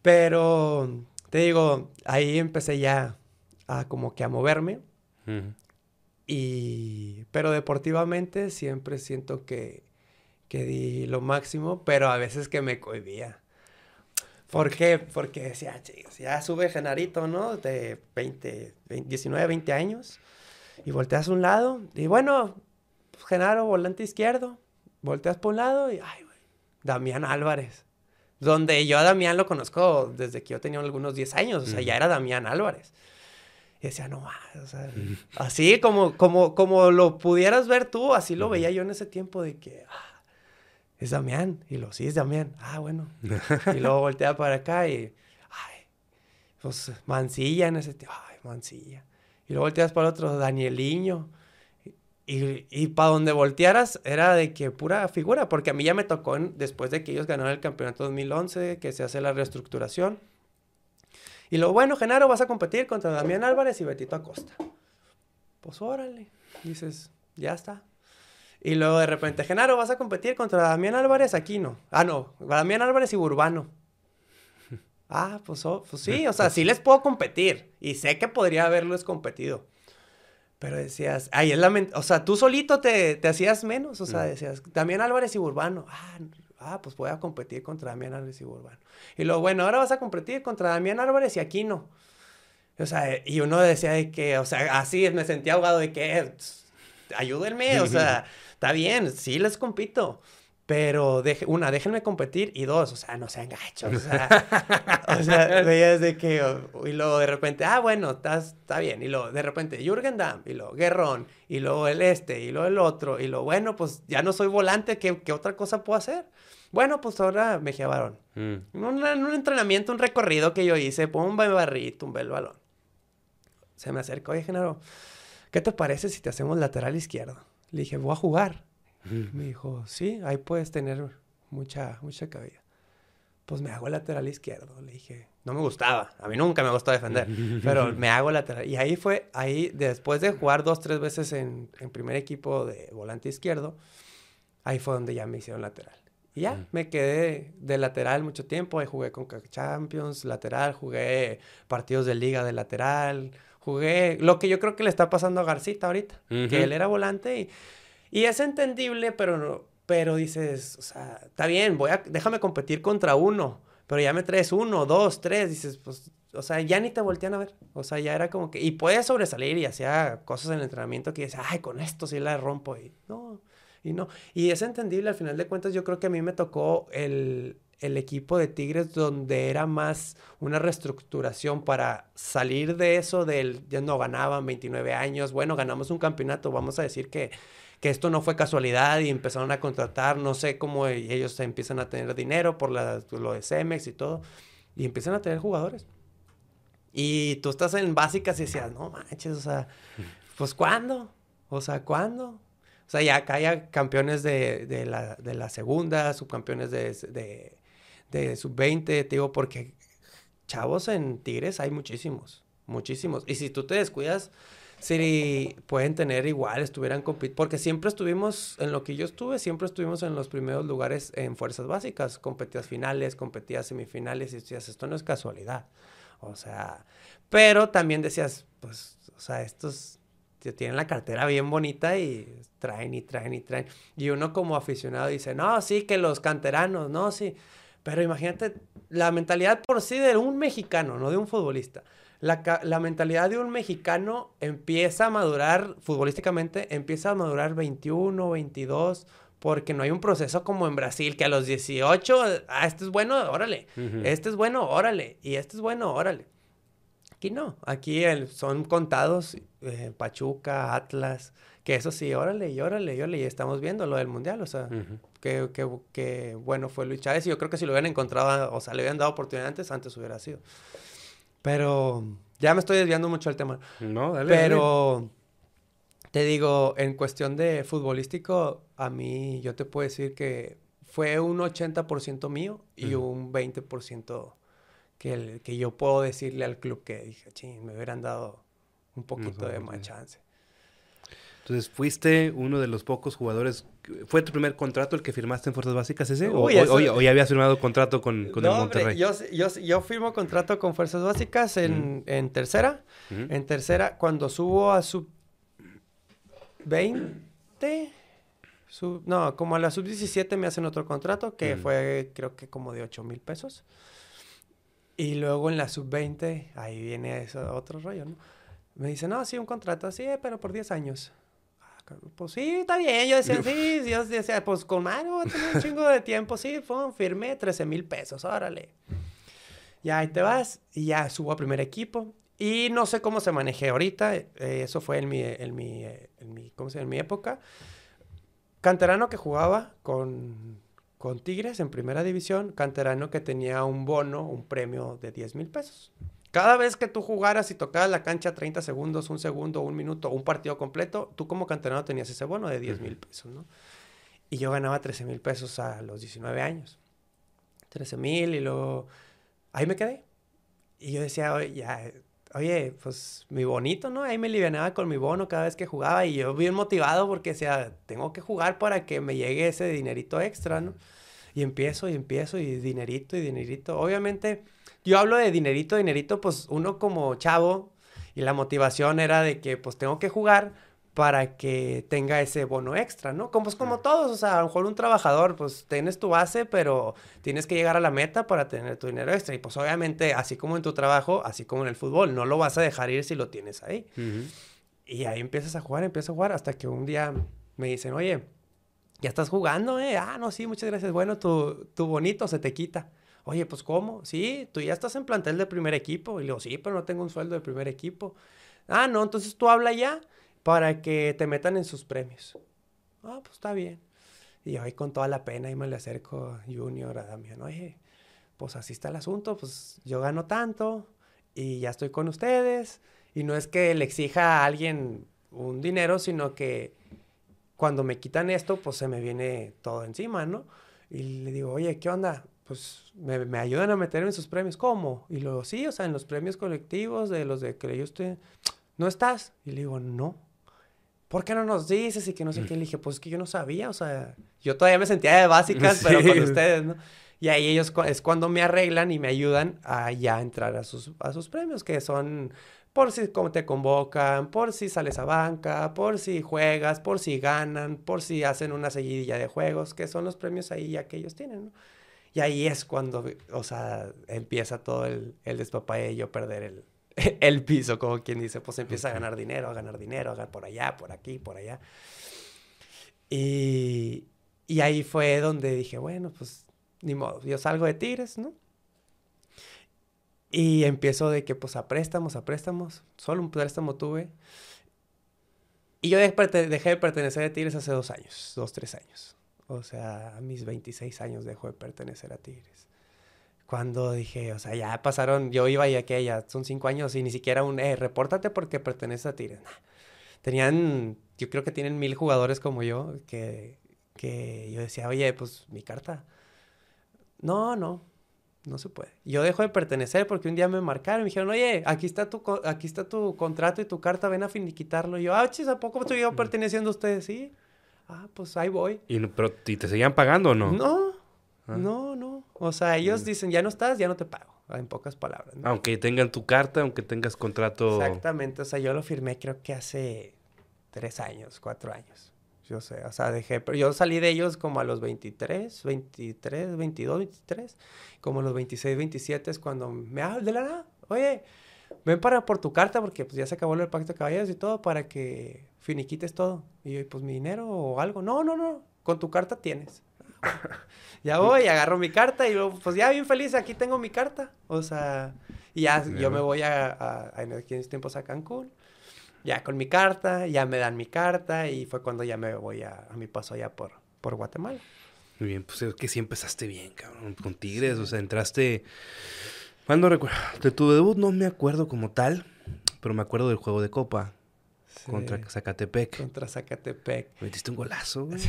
Pero te digo, ahí empecé ya a como que a moverme. Y, pero deportivamente siempre siento que, que di lo máximo, pero a veces que me cohibía. ¿Por qué? Porque decía, chicos, ya sube Genarito, ¿no? De 20, 19, 20 años. Y volteas a un lado. Y bueno, Genaro, volante izquierdo. Volteas por un lado y, ay, güey, Damián Álvarez. Donde yo a Damián lo conozco desde que yo tenía algunos 10 años, o sea, ya era Damián Álvarez. Y decía, no o sea, así como, como, como lo pudieras ver tú, así lo veía yo en ese tiempo de que, ah, es Damián. Y lo, sí, es Damián. Ah, bueno. y luego voltea para acá y, ay, pues Mancilla en ese tiempo, ay, Mancilla. Y luego volteas para otro, Danieliño. Y, para donde voltearas era de que pura figura, porque a mí ya me tocó después de que ellos ganaron el campeonato 2011, que se hace la reestructuración. Y lo bueno, Genaro, vas a competir contra Damián Álvarez y Betito Acosta. Pues órale, dices, ya está. Y luego de repente, Genaro, vas a competir contra Damián Álvarez, aquí no. Ah, no, Damián Álvarez y Urbano. Ah, pues, oh, pues sí, o sea, sí les puedo competir. Y sé que podría haberles competido. Pero decías, ay, es la o sea, tú solito te, te hacías menos, o sea, decías, Damián Álvarez y Urbano, ah, ah, pues voy a competir contra Damián Álvarez y Urbano. Y luego, bueno, ahora vas a competir contra Damián Álvarez y Aquino. O sea, y uno decía de que, o sea, así me sentía ahogado de que, ayúdenme, o sea, está bien, sí les compito. Pero, deje, una, déjenme competir. Y dos, o sea, no sean gachos. O sea, o sea veías de que... y luego de repente, ah, bueno, está, bien. Y luego de repente, Jürgen Damm. Y luego Guerrón. Y luego el este. Y luego el otro. Y luego, bueno, pues ya no soy volante. ¿Qué, qué otra cosa puedo hacer? Bueno, pues ahora me Barón. Mm. Un, un, entrenamiento, un recorrido que yo hice. Pum, barrí, tumbé el balón. Se me acercó, oye, Genaro, ¿qué te parece si te hacemos lateral izquierdo? Le dije, voy a jugar. Me dijo, sí, ahí puedes tener mucha, mucha cabida. Pues me hago lateral izquierdo. Le dije, no me gustaba. A mí nunca me gustó defender. pero me hago lateral. Y ahí fue, ahí, después de jugar dos, tres veces en, en primer equipo de volante izquierdo, ahí fue donde ya me hicieron lateral. Y ya, me quedé de lateral mucho tiempo. Ahí jugué con Champions, lateral, jugué partidos de liga de lateral, jugué lo que yo creo que le está pasando a Garcita ahorita, que él era volante y y es entendible, pero, pero dices, o sea, está bien, voy a, déjame competir contra uno, pero ya me traes uno, dos, tres, dices, pues, o sea, ya ni te voltean a ver. O sea, ya era como que, y puedes sobresalir y hacía cosas en el entrenamiento que dices, ay, con esto sí la rompo, y no, y no. Y es entendible, al final de cuentas, yo creo que a mí me tocó el, el equipo de Tigres donde era más una reestructuración para salir de eso del ya no ganaban 29 años, bueno, ganamos un campeonato, vamos a decir que que esto no fue casualidad y empezaron a contratar, no sé cómo ellos empiezan a tener dinero por lo de Cemex y todo, y empiezan a tener jugadores. Y tú estás en básicas y decías, no manches, o sea, pues ¿cuándo? O sea, ¿cuándo? O sea, ya acá hay campeones de, de, la, de la segunda, subcampeones de, de, de sub-20, te digo, porque chavos en Tigres hay muchísimos, muchísimos. Y si tú te descuidas, Sí, pueden tener igual, estuvieran compitiendo, porque siempre estuvimos, en lo que yo estuve, siempre estuvimos en los primeros lugares en fuerzas básicas, competías finales, competías semifinales, y decías, esto no es casualidad, o sea, pero también decías, pues, o sea, estos tienen la cartera bien bonita y traen y traen y traen, y uno como aficionado dice, no, sí, que los canteranos, no, sí, pero imagínate la mentalidad por sí de un mexicano, no de un futbolista la, mentalidad de un mexicano empieza a madurar, futbolísticamente, empieza a madurar 21, 22, porque no hay un proceso como en Brasil, que a los 18, ah, este es bueno, órale, este es bueno, órale, y este es bueno, órale. Aquí no, aquí son contados eh, Pachuca, Atlas, que eso sí, órale, y órale, y órale, y estamos viendo lo del Mundial, o sea, que, bueno fue Luis Chávez, y yo creo que si lo hubieran encontrado, o sea, le hubieran dado oportunidad antes, antes hubiera sido. Pero ya me estoy desviando mucho del tema. No, dale. Pero te digo, en cuestión de futbolístico, a mí yo te puedo decir que fue un 80% mío y un 20% que, el, que yo puedo decirle al club que dije, ching, me hubieran dado un poquito de más chance. Entonces, ¿fuiste uno de los pocos jugadores? ¿Fue tu primer contrato el que firmaste en Fuerzas Básicas ese? ¿O, ya habías firmado contrato con, con el Monterrey? yo, yo, yo, firmo contrato con Fuerzas Básicas en, en tercera. En tercera, cuando subo a sub 20, no, como a la sub 17 me hacen otro contrato que fue creo que como de 8 mil pesos. Y luego en la sub 20, ahí viene eso, otro rollo, ¿no? Me dicen, no, sí, un contrato así, pero por 10 años. Pues sí, está bien. Yo decía, sí, yo decía, pues con Mario tener un chingo de tiempo. Sí, fue, firme 13 mil pesos, órale. Ya ahí te vas y ya subo a primer equipo. Y no sé cómo se manejé ahorita. Eh, eso fue en mi, en mi, en mi, ¿cómo se llama? En mi época. Canterano que jugaba con, con Tigres en primera división. Canterano que tenía un bono, un premio de 10 mil pesos. Cada vez que tú jugaras y tocaras la cancha 30 segundos, un segundo, un minuto, un partido completo, tú como canterano tenías ese bono de 10 mil pesos, ¿no? Y yo ganaba 13 mil pesos a los 19 años. 13 mil y luego... Ahí me quedé. Y yo decía, oye, ya, oye, pues mi bonito, ¿no? Ahí me alivianaba con mi bono cada vez que jugaba y yo bien motivado porque decía, tengo que jugar para que me llegue ese dinerito extra, ¿no? Y empiezo y empiezo y dinerito y dinerito. Obviamente yo hablo de dinerito, dinerito, pues uno como chavo, Y la motivación era de que pues tengo que jugar para que tenga ese bono extra, ¿no? Como, pues, como todos, o sea, a lo mejor un trabajador, pues tienes tu base, pero tienes que llegar a la meta para tener tu dinero extra. Y pues obviamente, así como en tu trabajo, así como en el fútbol, no lo vas a dejar ir si lo tienes ahí. Y ahí empiezas a jugar, empiezas a jugar, hasta que un día me dicen, oye, ya estás jugando, ¿eh? Ah, no, sí, muchas gracias. Bueno, tu, tu bonito se te quita. Oye, pues ¿cómo? Sí, tú ya estás en plantel de primer equipo. Y le digo, sí, pero no tengo un sueldo de primer equipo. Ah, no, entonces tú habla ya para que te metan en sus premios. Ah, pues está bien. Y ahí con toda la pena y me le acerco a Junior, a Damián, oye, pues así está el asunto, pues yo gano tanto y ya estoy con ustedes. Y no es que le exija a alguien un dinero, sino que cuando me quitan esto, pues se me viene todo encima, ¿no? Y le digo, oye, ¿qué onda? Pues me, me ayudan a meter en sus premios. ¿Cómo? Y luego, sí, o sea, en los premios colectivos de los de que yo estoy, ¿no estás? Y le digo, no. ¿por qué no nos dices? Y que no sé qué. Le dije, pues es que yo no sabía, o sea, yo todavía me sentía de básicas, pero con ustedes, ¿no? Y ahí ellos es cuando me arreglan y me ayudan a ya entrar a sus, a sus premios, que son por si te convocan, por si sales a banca, por si juegas, por si ganan, por si hacen una seguidilla de juegos, que son los premios ahí ya que ellos tienen, ¿no? Y ahí es cuando, o sea, empieza todo el, el despapalle y yo perder el, el piso, como quien dice, pues empieza a ganar dinero, a ganar dinero, a ganar por allá, por aquí, por allá. Y, y ahí fue donde dije, bueno, pues ni modo, yo salgo de Tigres, ¿no? Y empiezo de que pues a préstamos, a préstamos, solo un préstamo tuve. Y yo dejé, de pertenecer a Tigres hace dos años, dos, tres años. O sea, a mis 26 años dejo de pertenecer a Tigres cuando dije, o sea, ya pasaron, yo iba y aquella, son cinco años y ni siquiera un, eh, repórtate porque perteneces a Tigres. Tenían, yo creo que tienen mil jugadores como yo, que, que yo decía, oye, pues mi carta. No, no, no se puede. Yo dejo de pertenecer porque un día me marcaron y me dijeron, oye, aquí está tu, aquí está tu contrato y tu carta, ven a finiquitarlo. Y yo, ah, chis, ¿a poco estoy yo perteneciendo a ustedes? Sí. Ah, pues ahí voy. ¿Y, pero, ¿y te seguían pagando o no? No, Ah. No, no. O sea, ellos mm. dicen, ya no estás, ya no te pago. En pocas palabras. Aunque tengan tu carta, aunque tengas contrato. Exactamente. O sea, yo lo firmé creo que hace tres años, cuatro años. Yo sé, o sea, dejé, pero yo salí de ellos como a los 23, 23, 22, 23, como a los 26, 27 es cuando me hablan de la nada, oye, ven para por tu carta porque pues ya se acabó el pacto de caballeros y todo para que finiquites todo. Y yo, pues mi dinero o algo. No, no, no, con tu carta tienes. ya voy, agarro mi carta y luego, pues ya bien feliz, aquí tengo mi carta. O sea, y ya yo me voy a, a, en aquellos tiempos a Cancún, ya con mi carta, ya me dan mi carta y fue cuando ya me voy a, a mi paso allá por, por Guatemala. Muy bien, pues es que sí empezaste bien, cabrón, con Tigres, o sea, entraste... De tu debut no me acuerdo como tal, pero me acuerdo del juego de Copa. Contra Zacatepec. Contra Zacatepec. Metiste un golazo, güey.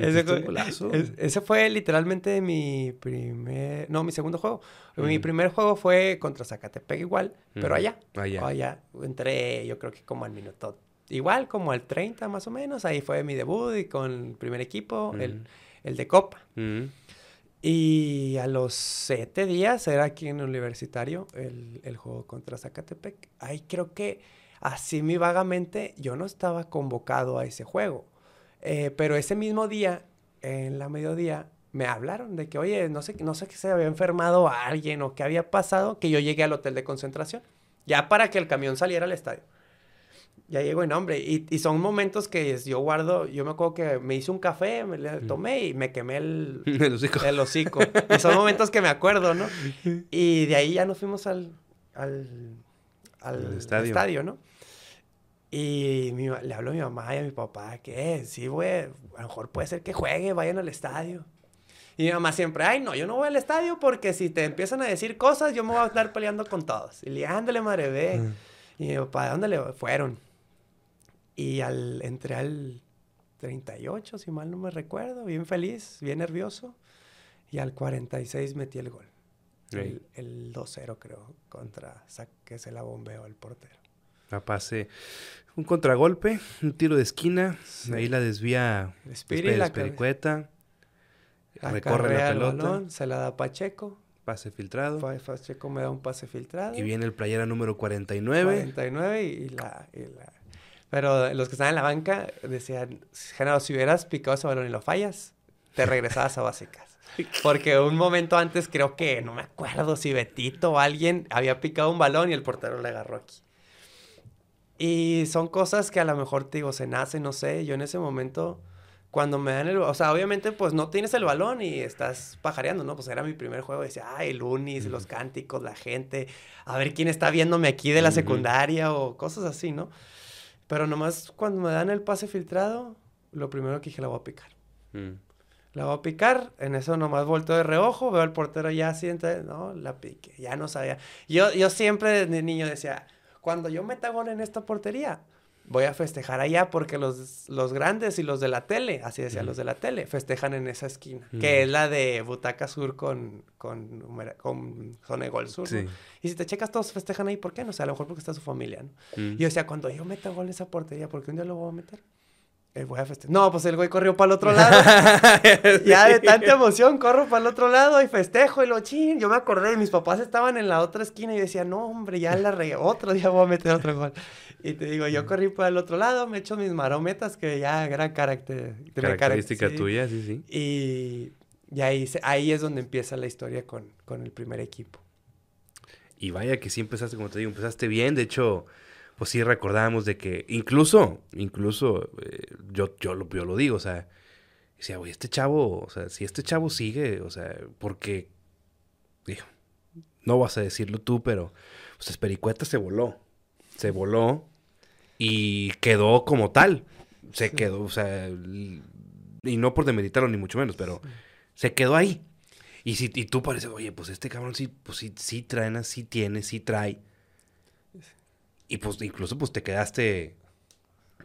ese, un golazo. ese fue literalmente mi primer... No, mi segundo juego. Mi primer juego fue contra Zacatepec igual, pero allá. Allá. Allá. Entré, yo creo que como al minuto... Igual, como al 30 más o menos. Ahí fue mi debut y con el primer equipo, el, el, de Copa. Y a los siete días era aquí en universitario el, el juego contra Zacatepec. Ahí creo que Así muy vagamente, yo no estaba convocado a ese juego. Eh, pero ese mismo día, en la mediodía, me hablaron de que, oye, no sé, no sé que se había enfermado a alguien o qué había pasado, que yo llegué al hotel de concentración, ya para que el camión saliera al estadio. Ya llego en hombre, y, y, son momentos que yo guardo, yo me acuerdo que me hice un café, me le tomé y me quemé el, el hocico. El hocico. y son momentos que me acuerdo, ¿no? Y de ahí ya nos fuimos al, al, al estadio, ¿no? Y le hablo a mi mamá y a mi papá que sí, güey, a lo mejor puede ser que juegue, vayan al estadio. Y mi mamá siempre, ay, no, yo no voy al estadio porque si te empiezan a decir cosas, yo me voy a estar peleando con todos. Y le dije, ándale, madre, ve. Y mi papá, ¿dónde le fueron? Y al, entré al 38, si mal no me recuerdo, bien feliz, bien nervioso. Y al 46 metí el gol. El, el 2-0, creo, contra que se la bombeó el portero. La pase un contragolpe, un tiro de esquina, ahí la desvía Espiri, la Pericueta, recorre la pelota. se la da Pacheco, Pase filtrado. Checo me da un pase filtrado. Y viene el playera número 49. 49 y la, y la... Pero los que están en la banca decían, Genaro, si hubieras picado ese balón y lo fallas, te regresabas a básicas. Porque un momento antes creo que, no me acuerdo si Betito o alguien había picado un balón y el portero le agarró aquí. Y son cosas que a lo mejor, te digo, se nace, no sé. Yo en ese momento, cuando me dan el... O sea, obviamente, pues no tienes el balón y estás pajareando, ¿no? Pues era mi primer juego. Decía, ay, el unis, los cánticos, la gente. A ver quién está viéndome aquí de la secundaria o cosas así, ¿no? Pero nomás cuando me dan el pase filtrado, lo primero que dije, la voy a picar. Mm. La voy a picar, en eso nomás vuelto de reojo, veo al portero ya así, entonces, no, la pique, ya no sabía. Yo, yo siempre de niño decía, cuando yo meta gol en esta portería, voy a festejar allá porque los, los grandes y los de la tele, así decían los de la tele, festejan en esa esquina, que es la de Butaca Sur con, con, con Zona de Gol Sur. Y si te checas, todos festejan ahí, ¿por qué? No sé, a lo mejor porque está su familia, ¿no? Y yo decía, cuando yo meta gol en esa portería, ¿por qué un día lo voy a meter? El voy a festejar. No, pues el güey corrió para el otro lado. ya de tanta emoción, corro para el otro lado y festejo y lo chin. Yo me acordé, mis papás estaban en la otra esquina y decían, no, hombre, ya la regué. Otro día voy a meter otro gol. Y te digo, yo corrí para el otro lado, me echo mis marometas, que ya gran carácter. Característica tuya, sí, sí. Y, y ahí, ahí es donde empieza la historia con, con el primer equipo. Y vaya que sí empezaste, como te digo, empezaste bien. De hecho, pues sí recordábamos de que incluso, incluso, eh, yo, yo, lo, yo lo digo, o sea, decía, güey, este chavo, o sea, si este chavo sigue, o sea, porque, digo, no vas a decirlo tú, pero, pues Espericueta se voló, se voló y quedó como tal, se quedó, o sea, y no por demeritarlo ni mucho menos, pero se quedó ahí. Y si y tú pareces, oye, pues este cabrón sí, pues sí, sí sí tiene, sí trae. Y pues incluso pues te quedaste,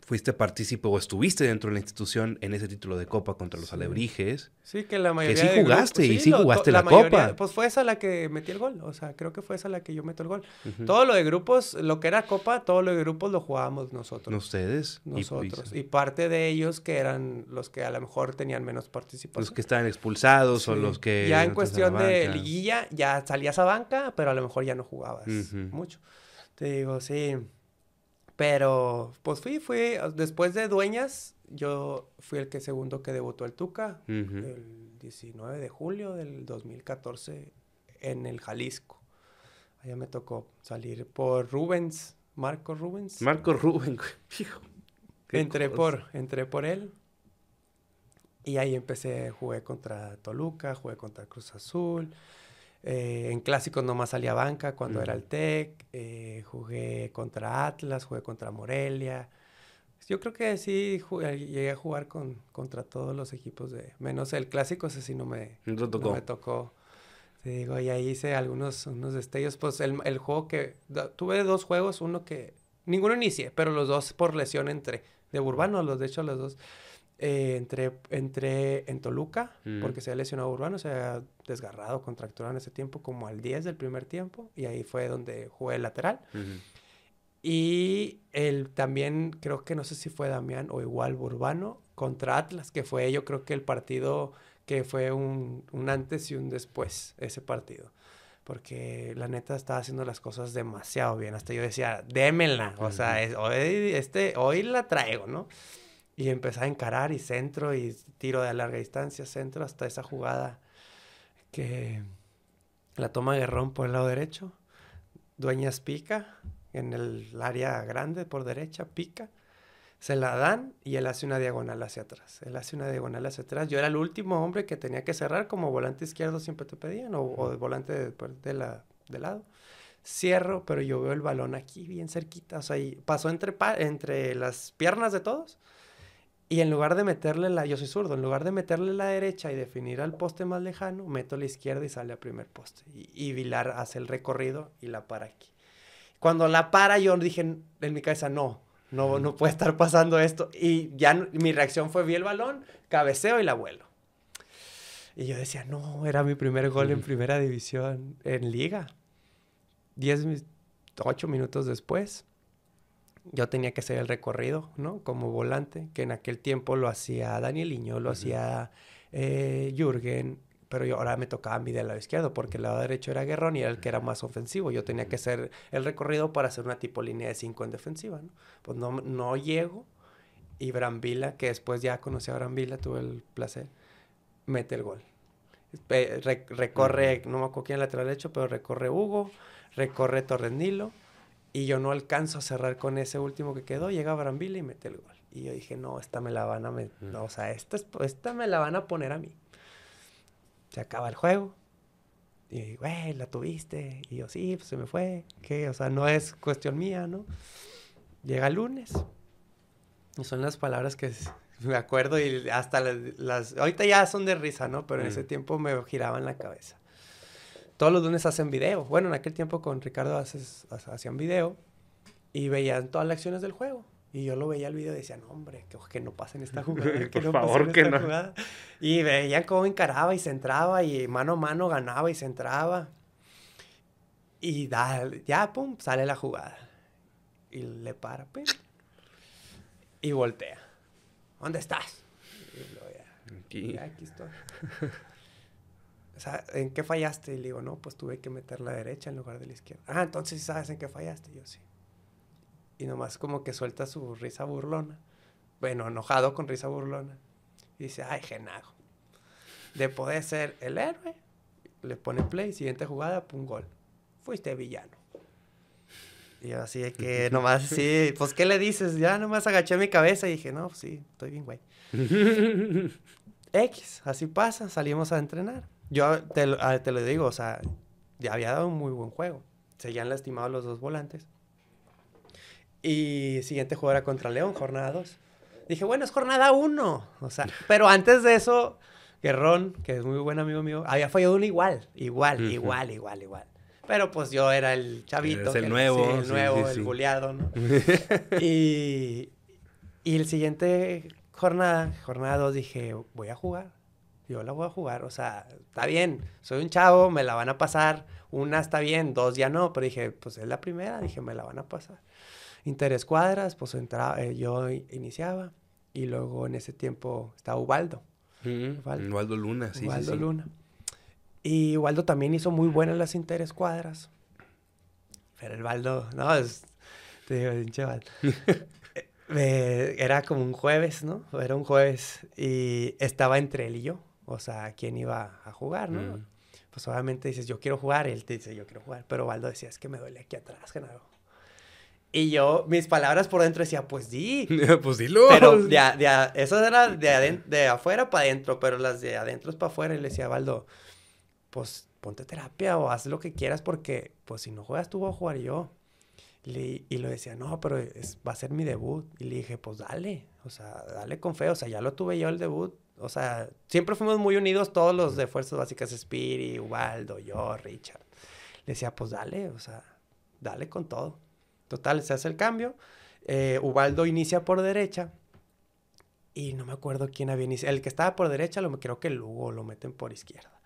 fuiste partícipe o estuviste dentro de la institución en ese título de copa contra los alebrijes. Sí, que la mayoría. Que sí jugaste y sí, jugaste la, copa. Pues fue esa la que metí el gol. O sea, creo que fue esa la que yo meto el gol. Todo lo de grupos, lo que era copa, todo lo de grupos lo jugábamos nosotros. Ustedes. Nosotros. Y, parte de ellos que eran los que a lo mejor tenían menos participación. Los que estaban expulsados o los que. Ya en cuestión de liguilla, ya salías a banca, pero a lo mejor ya no jugabas mucho. Te digo, sí. Pero, pues fui, fui, después de Dueñas, yo fui el que segundo que debutó el Tuca, el 19 de julio del 2014 en el Jalisco. Allá me tocó salir por Rubens, Marco Rubens. Marco Rubens, hijo. Entré por, entré por él. Y ahí empecé, jugué contra Toluca, jugué contra Cruz Azul, eh, en clásicos nomás salía banca cuando era el TEC. Eh, jugué contra Atlas, jugué contra Morelia. Yo creo que sí llegué a jugar con, contra todos los equipos de... Menos el clásico, ese sí no me, tocó. me tocó. digo, y ahí hice algunos unos destellos. Pues el, el juego que... tuve dos juegos, uno que... Ninguno inicié, pero los dos por lesión entré. De Urbano, los de hecho los dos. Eh, entré, en Toluca porque se había lesionado Urbano, se había desgarrado, contracturado en ese tiempo, como al 10 del primer tiempo, y ahí fue donde jugué lateral. Y él también, creo que no sé si fue Damián o igual Urbano contra Atlas, que fue yo creo que el partido que fue un, antes y un después, ese partido. Porque la neta estaba haciendo las cosas demasiado bien. Hasta yo decía, démela. O sea, hoy, este, hoy la traigo, ¿no? Y empecé a encarar y centro y tiro de larga distancia, centro, hasta esa jugada que la toma Guerrón por el lado derecho. Dueñas pica en el área grande por derecha, pica. Se la dan y él hace una diagonal hacia atrás. Él hace una diagonal hacia atrás. Yo era el último hombre que tenía que cerrar como volante izquierdo siempre te pedían o, o volante de, de, la, de lado. Cierro, pero yo veo el balón aquí bien cerquita. O sea, pasó entre, entre las piernas de todos y en lugar de meterle la, yo soy zurdo, en lugar de meterle la derecha y definir al poste más lejano, meto la izquierda y sale a primer poste. Y, Vilar hace el recorrido y la para aquí. Cuando la para, yo dije en mi cabeza, no, no, no puede estar pasando esto. Y ya mi reacción fue, vi el balón, cabeceo y la vuelo. Y yo decía, no, era mi primer gol en primera división, en liga. Diez, ocho minutos después yo tenía que hacer el recorrido, ¿no? Como volante, que en aquel tiempo lo hacía Daniel Iño, lo hacía eh, Jürgen, pero yo ahora me tocaba a mí del lado izquierdo, porque el lado derecho era Guerrón y era el que era más ofensivo. Yo tenía que hacer el recorrido para hacer una tipo línea de 5 en defensiva, ¿no? Pues no, no llego y Brambila, que después ya conocí a Brambila, tuve el placer, mete el gol. recorre, no me acuerdo quién lateral derecho, pero recorre Hugo, recorre Torres Nilo y yo no alcanzo a cerrar con ese último que quedó, llega Brambila y mete el gol. Y yo dije, no, esta me la van a, no, o sea, esta, esta me la van a poner a mí. Se acaba el juego. Y, güey, la tuviste. Y yo, sí, pues se me fue. ¿Qué? O sea, no es cuestión mía, ¿no? Llega el lunes. Y son las palabras que me acuerdo y hasta las, Ahorita ya son de risa, ¿no? Pero en ese tiempo me giraban la cabeza. Todos los lunes hacen video. Bueno, en aquel tiempo con Ricardo haces, hacían video y veían todas las acciones del juego. Y yo lo veía el video y decía, no, hombre, que, que no pasen esta jugada. Que Por favor, que no. Jugada. Y veían cómo encaraba y se entraba y mano a mano ganaba y se entraba. Y da, ya, pum, sale la jugada. Y le para, pum, y voltea. ¿Dónde estás? Y lo, ya, aquí. aquí estoy. o sea, ¿en qué fallaste? Y le digo, no, pues tuve que meter la derecha en lugar de la izquierda. Ah, entonces sabes en qué fallaste. Y yo sí. Y nomás como que suelta su risa burlona. Bueno, enojado con risa burlona. Y dice, ay, Genago. De poder ser el héroe, le pone play, siguiente jugada, pum, gol. Fuiste villano. Y yo así de que nomás sí, pues ¿qué le dices? Ya nomás agaché mi cabeza y dije, no, pues sí, estoy bien, güey. X, así pasa, salimos a entrenar. Yo te, te, lo digo, o sea, ya había dado un muy buen juego. Seguían lastimados los dos volantes. Y siguiente juego era contra León, jornada 2. Dije, bueno, es jornada 1. O sea, pero antes de eso, Guerrón, que es muy buen amigo mío, había fallado uno igual, igual, igual, igual, igual. Pero pues yo era el chavito. el nuevo. el nuevo, el goleado, ¿no? y, y el siguiente jornada, jornada 2, dije, voy a jugar. Yo la voy a jugar. O sea, está bien, soy un chavo, me la van a pasar. Una está bien, dos ya no. Pero dije, pues es la primera, dije, me la van a pasar. Interescuadras, pues entraba, eh, yo iniciaba. Y luego en ese tiempo estaba Ubaldo. Ubaldo. Luna, sí. Ubaldo Luna. Y Waldo también hizo muy buenas las interescuadras. Pero el Waldo, no, es, te digo, chaval. eh, era como un jueves, ¿no? Era un jueves y estaba entre él y yo. O sea, quién iba a jugar, ¿no? Pues obviamente dices, yo quiero jugar, él te dice, yo quiero jugar. Pero Waldo decía, es que me duele aquí atrás, Genaro. Y yo, mis palabras por dentro decía, pues di. pues dilo. Pero de, de, eso era de, de afuera para adentro, pero las de adentro es para afuera. Y le decía a Waldo, pues ponte terapia o haz lo que quieras porque, pues si no juegas tú, voy a jugar yo. Y, y lo decía, no, pero es, va a ser mi debut. Y le dije, pues dale, o sea, dale con fe, o sea, ya lo tuve yo el debut. O sea, siempre fuimos muy unidos todos los de Fuerzas Básicas, Spiri, Ubaldo, yo, Richard. Le decía, pues dale, o sea, dale con todo. Total, se hace el cambio. Eh, Ubaldo inicia por derecha. Y no me acuerdo quién había iniciado. El que estaba por derecha, lo, creo que Lugo lo meten por izquierda.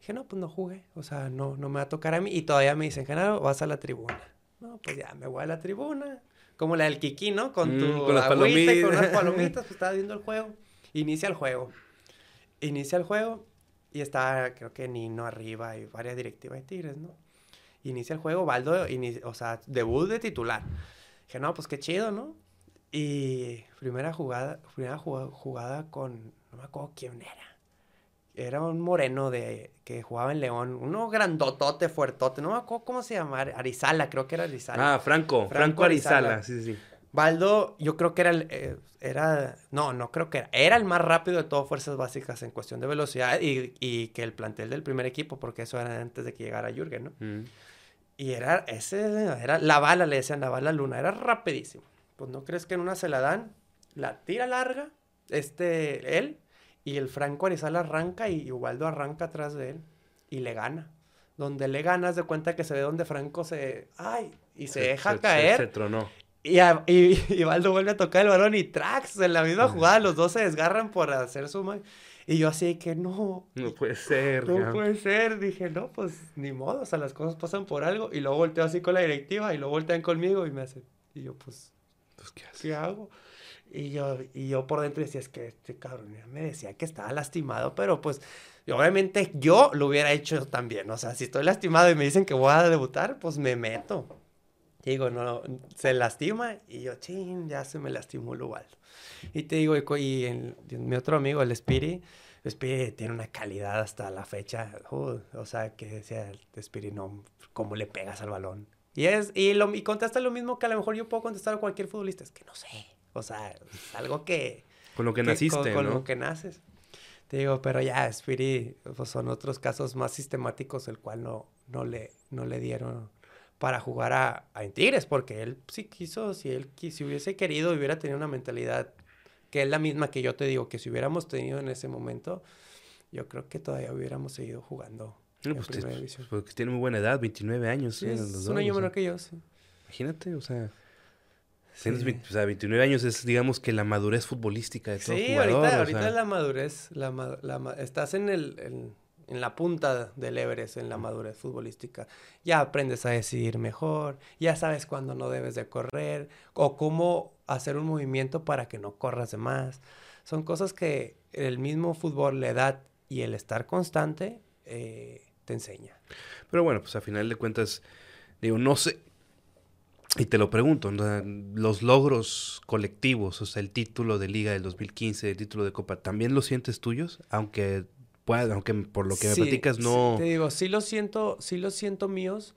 Dije, no, pues no jugué. O sea, no, no me va a tocar a mí. Y todavía me dicen, Genaro, vas a la tribuna. No, pues ya me voy a la tribuna. Como la del Kiki, ¿no? Con mm, tu con las palomitas. con unas palomitas, pues estaba viendo el juego. Inicia el juego. Inicia el juego y está, creo que Nino arriba y varias directivas de Tigres, ¿no? Inicia el juego, Baldo, o sea, debut de titular. Dije, no, pues qué chido, ¿no? Y primera jugada, primera jugada, jugada con, no me acuerdo quién era era un moreno de que jugaba en León, uno grandotote, fuertote, no me acuerdo cómo se llama, Arizala, creo que era Arizala. Ah, Franco, Franco, Arizala. sí, sí. Baldo, yo creo que era, el, eh, era, no, no creo que era, era el más rápido de todas fuerzas básicas en cuestión de velocidad y, y, que el plantel del primer equipo, porque eso era antes de que llegara Jürgen, ¿no? Mm. Y era, ese, era la bala, le decían la bala luna, era rapidísimo. Pues no crees que en una se la dan, la tira larga, este, él, y el Franco Arizala arranca y Ubaldo arranca atrás de él y le gana. Donde le ganas de cuenta que se ve donde Franco se... ¡Ay! Y se, deja caer. Se, tronó. Y, y, Ubaldo vuelve a tocar el balón y tracks. En la misma jugada los dos se desgarran por hacer suma. Y yo así que no. No puede ser. No puede ser. Dije, no, pues ni modo. O sea, las cosas pasan por algo. Y luego volteo así con la directiva y luego voltean conmigo y me hacen. Y yo, pues, pues ¿qué, ¿qué hago? Y yo, y yo por dentro decía, es que este cabrón me decía que estaba lastimado, pero pues obviamente yo lo hubiera hecho también. O sea, si estoy lastimado y me dicen que voy a debutar, pues me meto. Y digo, no, se lastima y yo, ching, ya se me lastimó el igual. Y te digo, y, y mi otro amigo, el Spiri, Spiri tiene una calidad hasta la fecha. Uh, o sea, que decía el Spiri, no, ¿cómo le pegas al balón? Y, es, y, lo, y contesta lo mismo que a lo mejor yo puedo contestar a cualquier futbolista. Es que no sé. O sea, es algo que... Con lo que, naciste, con, con lo que naces. Te digo, pero ya, Spiri, pues son otros casos más sistemáticos, el cual no, no, le, no le dieron para jugar a, a Tigres, porque él sí quiso, si él si hubiese querido, hubiera tenido una mentalidad que es la misma que yo te digo, que si hubiéramos tenido en ese momento, yo creo que todavía hubiéramos seguido jugando pues, porque tiene muy buena edad, 29 años. Sí, es un año menor que yo, sí. Imagínate, o sea, o sea, 29 años es, digamos, que la madurez futbolística de todo sí, jugador. Sí, ahorita, ahorita la madurez, la, la, estás en, el, en, la punta del Everest, en la madurez futbolística. Ya aprendes a decidir mejor, ya sabes cuándo no debes de correr, o cómo hacer un movimiento para que no corras de más. Son cosas que el mismo fútbol, la edad y el estar constante eh, te enseña. Pero bueno, pues a final de cuentas, digo, no sé, y te lo pregunto, los logros colectivos, o sea, el título de Liga del 2015, el título de Copa, ¿también lo sientes tuyos? Aunque pueda, aunque por lo que me platicas no... te digo, sí lo siento, sí lo siento míos,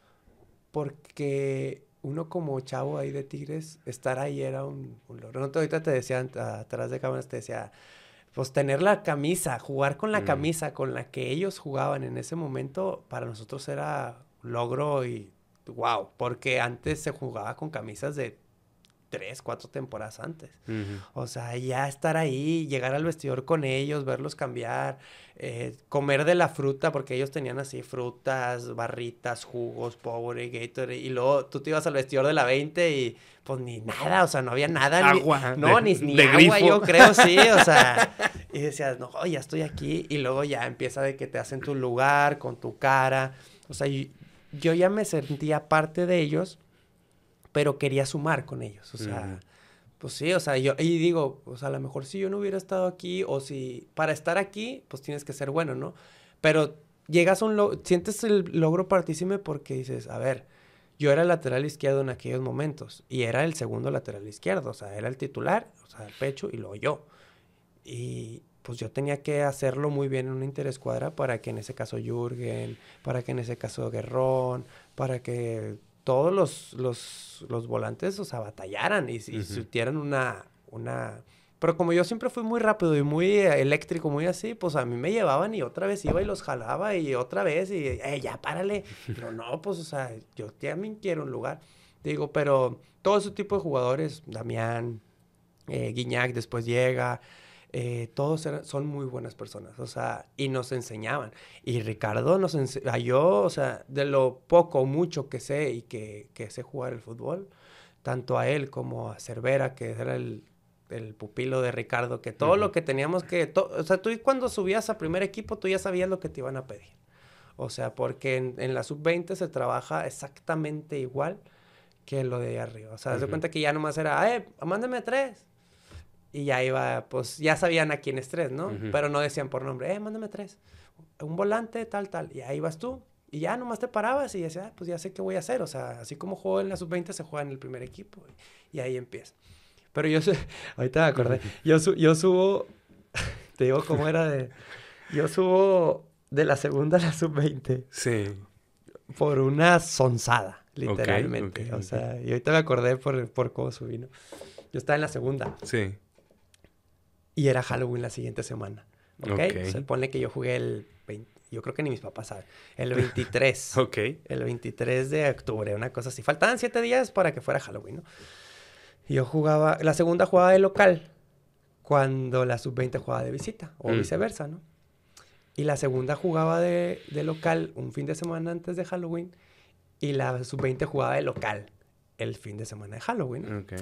porque uno como chavo ahí de Tigres, estar ahí era un, logro. No, ahorita te decía, atrás de cámaras te decía, pues tener la camisa, jugar con la mm. camisa con la que ellos jugaban en ese momento, para nosotros era logro y wow, porque antes se jugaba con camisas de tres, cuatro temporadas antes. O sea, ya estar ahí, llegar al vestidor con ellos, verlos cambiar, eh, comer de la fruta, porque ellos tenían así frutas, barritas, jugos, pobre, Gatorade, y luego tú te ibas al vestidor de la 20 y pues ni nada, o sea, no había nada. Agua. no, ni, ni agua, yo creo, sí, o sea, y decías, no, ya estoy aquí, y luego ya empieza de que te hacen tu lugar con tu cara, o sea, yo ya me sentía parte de ellos, pero quería sumar con ellos, o sea, pues sí, o sea, yo, y digo, o sea, a lo mejor si yo no hubiera estado aquí, o si, para estar aquí, pues tienes que ser bueno, ¿no? Pero llegas a un, lo sientes el logro partísime porque dices, a ver, yo era lateral izquierdo en aquellos momentos, y era el segundo lateral izquierdo, o sea, era el titular, o sea, el pecho, y luego yo. Y, pues yo tenía que hacerlo muy bien en una interescuadra para que en ese caso Jürgen, para que en ese caso Guerrón, para que todos los, los, los volantes, o sea, batallaran y, y una, una... Pero como yo siempre fui muy rápido y muy eléctrico, muy así, pues a mí me llevaban y otra vez iba y los jalaba y otra vez y, eh, ya párale. Pero no, pues, o sea, yo también quiero un lugar. Digo, pero todo ese tipo de jugadores, Damián, eh, Guiñac después llega, eh, todos son muy buenas personas, o sea, y nos enseñaban. Y Ricardo nos enseñó, yo, o sea, de lo poco o mucho que sé y que, que, sé jugar el fútbol, tanto a él como a Cervera, que era el, el pupilo de Ricardo, que todo lo que teníamos que, o sea, tú cuando subías a primer equipo, tú ya sabías lo que te iban a pedir. O sea, porque en, en la sub-20 se trabaja exactamente igual que lo de arriba. O sea, uh cuenta que ya nomás era, eh, mándame tres y ya iba, pues ya sabían a quién es tres, ¿no? Pero no decían por nombre, eh, mándame tres. Un volante, tal, tal. Y ahí vas tú. Y ya nomás te parabas y decías, ah, pues ya sé qué voy a hacer. O sea, así como juego en la sub-20, se juega en el primer equipo. Y ahí empieza. Pero yo, ahorita me acordé, yo, yo subo, te digo cómo era de, yo subo de la segunda a la sub-20. Sí. Por una sonzada, literalmente. o sea, y ahorita me acordé por, por cómo subí, ¿no? Yo estaba en la segunda. Sí y era Halloween la siguiente semana. ¿Ok? okay. Se pone que yo jugué el 20, yo creo que ni mis papás saben, el 23. ok. El 23 de octubre, una cosa así. Faltaban siete días para que fuera Halloween, ¿no? yo jugaba, la segunda jugaba de local, cuando la sub-20 jugaba de visita, o mm. viceversa, ¿no? Y la segunda jugaba de, de, local un fin de semana antes de Halloween, y la sub-20 jugaba de local el fin de semana de Halloween. Ok.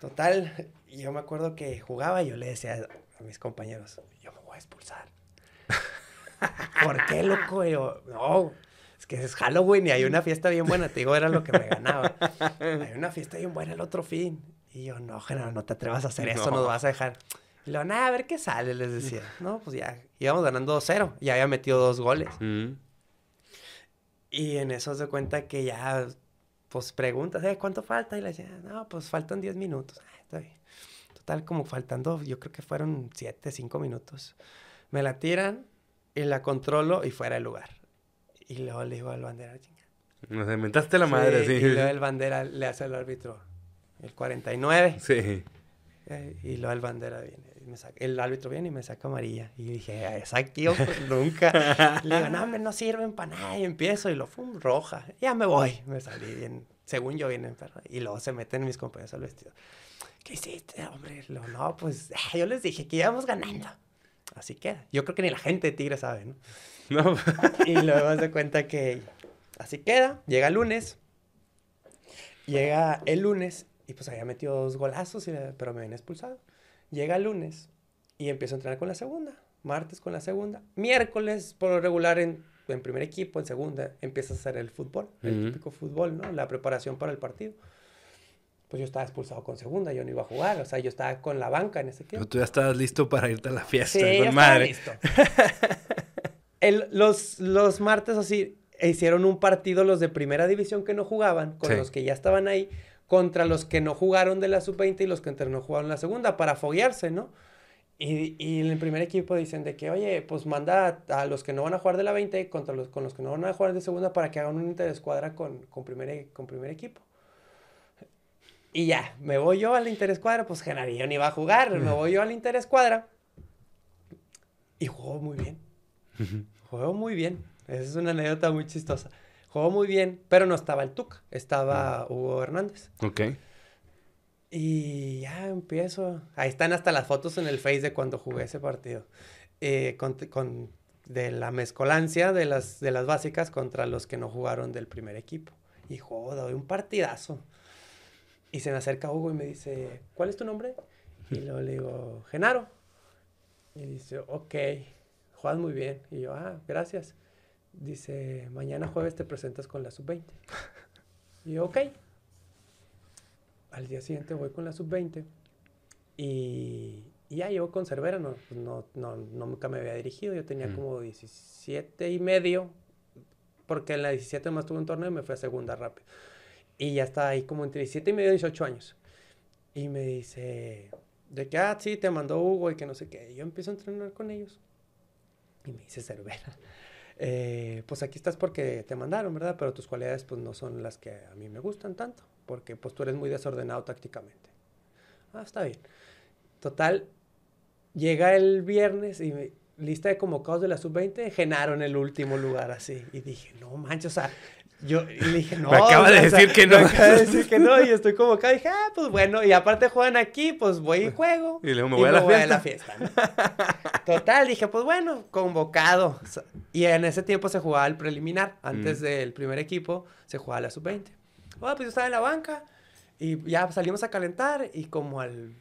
Total, yo me acuerdo que jugaba y yo le decía a mis compañeros, yo me voy a expulsar. ¿Por qué, loco? yo, no, es que es Halloween y hay una fiesta bien buena. Te digo, era lo que me ganaba. Hay una fiesta bien buena el otro fin. Y yo, no, Genaro, no te atrevas a hacer eso, No. nos vas a dejar. Y luego, nada, a ver qué sale, les decía. No, pues ya, íbamos ganando 2-0, ya había metido dos goles. Mm. Y en eso se cuenta que ya, pues preguntas, "Eh, ¿cuánto falta? Y le decía, no, pues faltan 10 minutos. Ah, está bien. Total, como faltando, yo creo que fueron 7, 5 minutos. Me la tiran y la controlo y fuera de lugar. Y luego le digo al bandera, chinga. Nos inventaste la madre, sí. Y luego el bandera le hace al árbitro, el 49. Sí. eh, Y luego el bandera viene, me saca- el árbitro viene y me saca amarilla. Y dije, "Ah, esa aquí yo nunca. Le digo, no, hombre, no sirven para nada. Y empiezo y lo fum, roja. Ya me voy. Me salí bien, según yo, bien enfermo. Y luego se meten mis compañeros al vestido. ¿Qué hiciste, hombre? Digo, no, pues yo les dije que íbamos ganando. Así queda. Yo creo que ni la gente de Tigre sabe, ¿no? No. Y luego se cuenta que así queda. Llega el lunes. Llega el lunes y pues había metido dos golazos, y, pero me habían expulsado. Llega el lunes y empiezo a entrenar con la segunda. Martes con la segunda. Miércoles, por lo regular, en, en primer equipo, en segunda, empiezas a hacer el fútbol. El típico fútbol, ¿no? La preparación para el partido. Pues yo estaba expulsado con segunda, yo no iba a jugar. O sea, yo estaba con la banca en ese tiempo. Tú ya estabas listo para irte a la fiesta Sí, con madre. listo. El- los, los martes así hicieron un partido los de primera división que no jugaban, con Sí. los que ya estaban ahí, contra los que no jugaron de la sub-20 y los que no jugaron la segunda, para foguearse, ¿no? Y, y en el primer equipo dicen de que, oye, pues manda a, a los que no van a jugar de la 20 contra los, con los que no van a jugar de segunda para que hagan un interescuadra con, con, primer, con primer equipo. Y ya, me voy yo al interescuadra, pues Genarillo ni va a jugar, me voy yo al interescuadra. Y jugó muy bien. Jugó muy bien. Esa es una anécdota muy chistosa. Jugó muy bien, pero no estaba el Tuca, estaba Hugo Hernández. Ok. Y ya empiezo. Ahí están hasta las fotos en el Face de cuando jugué ese partido. Eh, con, con- de la mezcolancia de las, de las básicas contra los que no jugaron del primer equipo. Y joder, doy un partidazo. Y se me acerca Hugo y me dice, ¿cuál es tu nombre? Y luego le digo, Genaro. Y dice, ok, juegas muy bien. Y yo, ah, gracias. Dice, mañana jueves te presentas con la sub-20. Y yo, ok. Al día siguiente voy con la sub-20 y, y ya llevo con Cervera, no, pues no, no, no, nunca me había dirigido, yo tenía Mm. como 17 y medio, porque en la 17 más tuve un torneo y me fui a segunda rápido. Y ya estaba ahí como entre 17 y medio y 18 años. Y me dice, de que, ah, sí, te mandó Hugo y que no sé qué. Y yo empiezo a entrenar con ellos. Y me dice Cervera, eh, pues aquí estás porque te mandaron, ¿verdad? Pero tus cualidades pues no son las que a mí me gustan tanto, porque pues tú eres muy desordenado tácticamente. Ah, está bien. Total, llega el viernes y me- lista de convocados de la sub-20, Genaro en el último lugar así. Y dije, no manches, o sea, yo y le dije, no. Me acaba de sea, decir que me no. acaba de decir que no y estoy convocado. Y dije, ah, pues bueno, y aparte juegan aquí, pues voy y juego. Y luego me voy a la fiesta. fiesta, ¿no? Total, dije, pues bueno, convocado. Y en ese tiempo se jugaba el preliminar. Antes Mm. del primer equipo se jugaba la sub-20. Ah, pues yo estaba en la banca y ya salimos a calentar y como al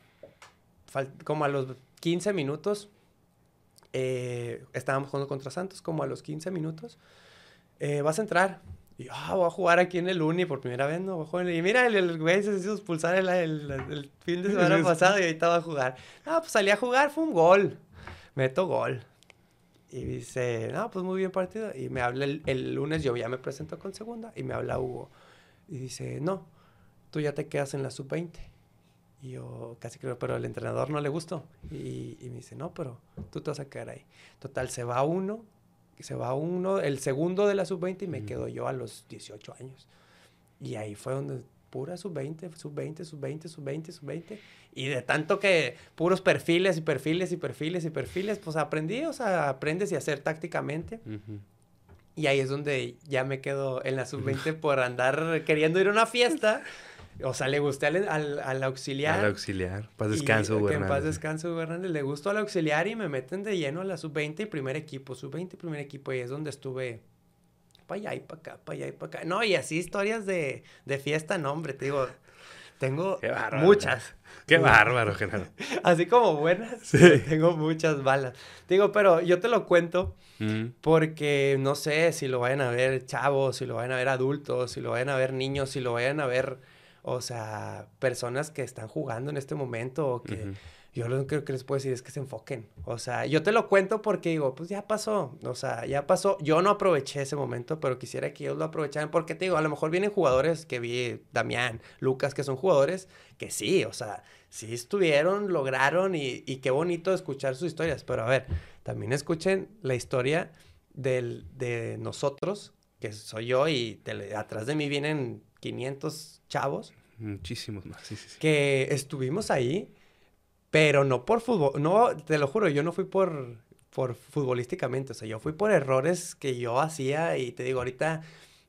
como a los 15 minutos eh, estábamos jugando contra Santos, como a los 15 minutos eh, vas a entrar. Y ah, voy a jugar aquí en el Uni por primera vez, ¿no? Y mira, el, el güey se hizo expulsar el, el- el fin de semana pasado y ahorita va a jugar. No, pues salí a jugar, fue un gol. Meto gol. Y dice, no, pues muy bien partido. Y me habla el, el lunes, yo ya me presento con segunda, y me habla Hugo. Y dice, no, tú ya te quedas en la sub-20. Y yo casi creo, pero al entrenador no le gustó. Y, y me dice, no, pero tú te vas a quedar ahí. Total, se va uno, se va uno, el segundo de la sub-20 y me Ujú. quedo yo a los 18 años. Y ahí fue donde pura sub-20, sub-20, sub-20, sub-20, sub-20. Y de tanto que puros perfiles y perfiles y perfiles y perfiles, pues aprendí, o sea, aprendes y hacer tácticamente. Ujú. Y ahí es donde ya me quedo en la sub-20 por andar queriendo ir a una fiesta. O sea, le gusté al, al, al auxiliar. Al auxiliar. Paz descanso, que güey. en paz descanso, güey, Hernández. Le gustó al auxiliar y me meten de lleno a la sub-20 y primer equipo. Sub-20 y primer equipo. Y es donde estuve para allá y para acá, para allá y para acá. No, y así historias de, de fiesta, no, hombre. Te digo, tengo Qué bárbaro. muchas. Qué bárbaro, Genaro. Así como buenas, Sí. tengo muchas balas. Digo, pero yo te lo cuento Mm. porque no sé si lo vayan a ver chavos, si lo vayan a ver adultos, si lo vayan a ver niños, si lo vayan a ver O sea, personas que están jugando en este momento o que... Yo lo único que les puedo decir es que se enfoquen. O sea, yo te lo cuento porque digo, pues ya pasó. O sea, ya pasó. Yo no aproveché ese momento, pero quisiera que ellos lo aprovecharan. Porque te digo, a lo mejor vienen jugadores que vi, Damián, Lucas, que son jugadores que sí, o sea, sí estuvieron, lograron y, y qué bonito escuchar sus historias. Pero a ver, también escuchen la historia del, de nosotros, que soy yo, y atrás de mí vienen 500 chavos. Muchísimos más, sí, sí, sí. Que estuvimos ahí pero no por fútbol, no, te lo juro, yo no fui por, por futbolísticamente, o sea, yo fui por errores que yo hacía y te digo, ahorita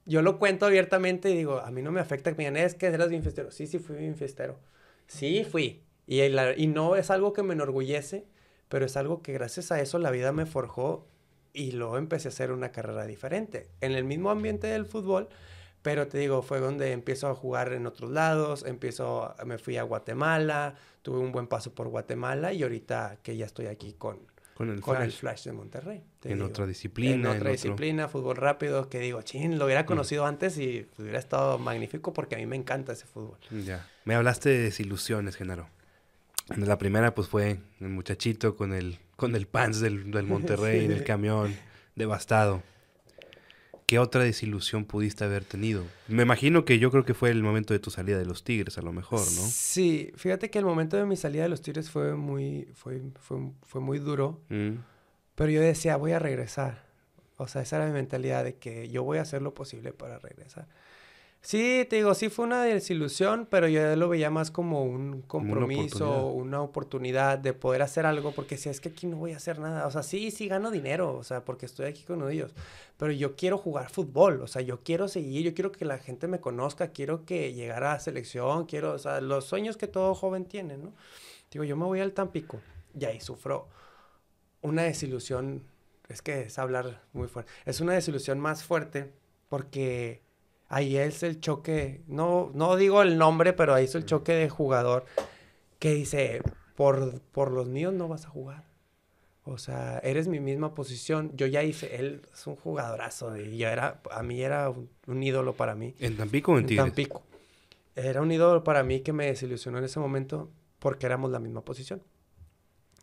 yo lo cuento abiertamente y digo, a mí no me afecta que me digan, es que eras bien fiestero. Sí, sí, fui bien fiestero. Sí, fui. Y, y no es algo que me enorgullece, pero es algo que gracias a eso la vida me forjó y luego empecé a hacer una carrera diferente. En el mismo ambiente del fútbol, pero te digo, fue donde empiezo a jugar en otros lados, empiezo, me fui a Guatemala, tuve un buen paso por Guatemala y ahorita que ya estoy aquí con, con, el, con flash. el Flash de Monterrey. En otra disciplina. En otra disciplina, fútbol rápido, que digo, chin, lo hubiera mm. conocido antes y hubiera estado magnífico porque a mí me encanta ese fútbol. Ya. Me hablaste de desilusiones, Genaro. La primera, pues, fue el muchachito con el, con el pants del, del Monterrey, del camión, devastado. ¿Qué otra desilusión pudiste haber tenido? Me imagino que yo creo que fue el momento de tu salida de los Tigres, a lo mejor, ¿no? Sí, fíjate que el momento de mi salida de los Tigres fue muy, fue, fue, muy duro, mm. pero yo decía, voy a regresar. O sea, esa era mi mentalidad de que yo voy a hacer lo posible para regresar. Sí, te digo, sí fue una desilusión, pero yo lo veía más como un compromiso, una oportunidad. de poder hacer algo, porque si es que aquí no voy a hacer nada, o sea, sí, sí gano dinero, o sea, porque estoy aquí con ellos, pero yo quiero jugar fútbol, o sea, yo quiero seguir, yo quiero que la gente me conozca, quiero que llegara a selección, quiero, o sea, los sueños que todo joven tiene, ¿no? Digo, yo me voy al Tampico y ahí sufro una desilusión, es que es hablar muy fuerte, es una desilusión más fuerte porque ahí es el choque, no, no digo el nombre, pero ahí es el choque de jugador que dice, por, por los míos no vas a jugar. O sea, eres mi misma posición. Yo ya hice, él es un jugadorazo y yo era, a mí era un, ídolo para mí. ¿En Tampico o en Tigres? En Tampico. Era un ídolo para mí que me desilusionó en ese momento porque éramos la misma posición.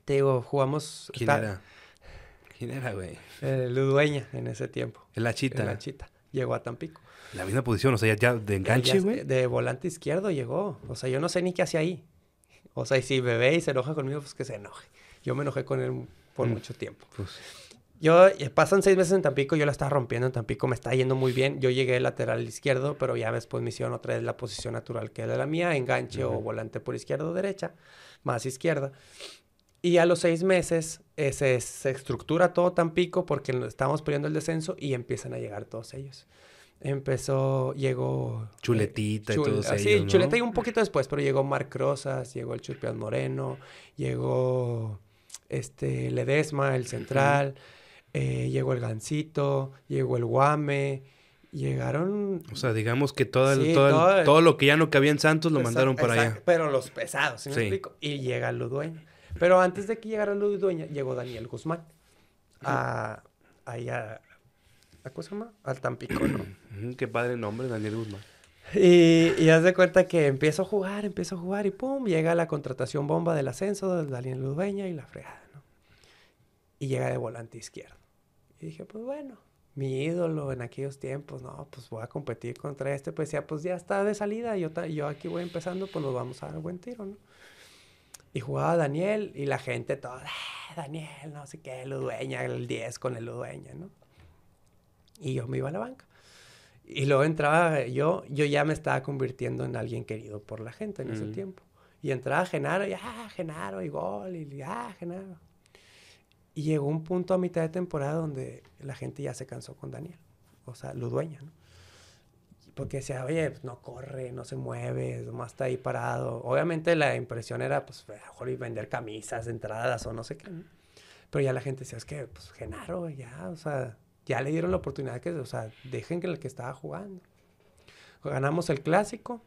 Te digo, jugamos... ¿Quién era? ¿Quién era, güey? El Ludueña en ese tiempo. El Achita. El Achita. Llegó a Tampico. La misma posición, o sea, ya, de enganche, güey. De volante izquierdo llegó. O sea, yo no sé ni qué hacía ahí. O sea, y si bebé y se enoja conmigo, pues que se enoje. Yo me enojé con él por mm. mucho tiempo. Pues. Yo, eh, pasan seis meses en Tampico, yo la estaba rompiendo en Tampico, me está yendo muy bien. Yo llegué lateral izquierdo, pero ya después me hicieron otra vez la posición natural que era la mía, enganche o volante por izquierda o derecha, más izquierda. Y a los seis meses eh, se, se, estructura todo Tampico porque estamos peleando el descenso y empiezan a llegar todos ellos empezó, llegó... Eh, Chuletita y todo eso. Sí, Chuleta y un poquito después, pero llegó Marc Rosas, llegó el Churpián Moreno, llegó este Ledesma, el central, eh, llegó el Gancito, llegó el Guame, llegaron... O sea, digamos que todo, el, todo, todo, lo que ya no cabía en Santos lo mandaron para allá. Pero los pesados, ¿sí me explico? Y llega Ludueña. Pero antes de que llegara Ludueña, llegó Daniel Guzmán. A, ahí a, ¿Cómo se llama? Al Tampico, ¿no? Qué padre nombre, Daniel Guzmán. Y, y haz de cuenta que empiezo a jugar, empiezo a jugar y pum, llega la contratación bomba del ascenso de Daniel Ludueña y la fregada, ¿no? Y llega de volante izquierdo. Y dije, pues bueno, mi ídolo en aquellos tiempos, no, pues voy a competir contra este. Pues ya, pues ya está de salida, yo, yo aquí voy empezando, pues nos vamos a dar buen tiro, ¿no? Y jugaba Daniel y la gente toda, ah, Daniel, no sé qué, Ludueña, el 10 con el Ludueña, ¿no? Y yo me iba a la banca. Y luego entraba yo, yo ya me estaba convirtiendo en alguien querido por la gente en ese tiempo. Y entraba Genaro y, ah, Genaro, y gol, y, ah, Genaro. Y llegó un punto a mitad de temporada donde la gente ya se cansó con Daniel. O sea, lo dueña, ¿no? Porque decía, oye, pues, no corre, no se mueve, nomás está ahí parado. Obviamente la impresión era, pues, a mejor vender camisas, entradas o no sé qué. Pero ya la gente decía, es que, pues, Genaro, ya, o sea, ya le dieron la oportunidad que, o sea, dejen que el que estaba jugando. Ganamos el clásico.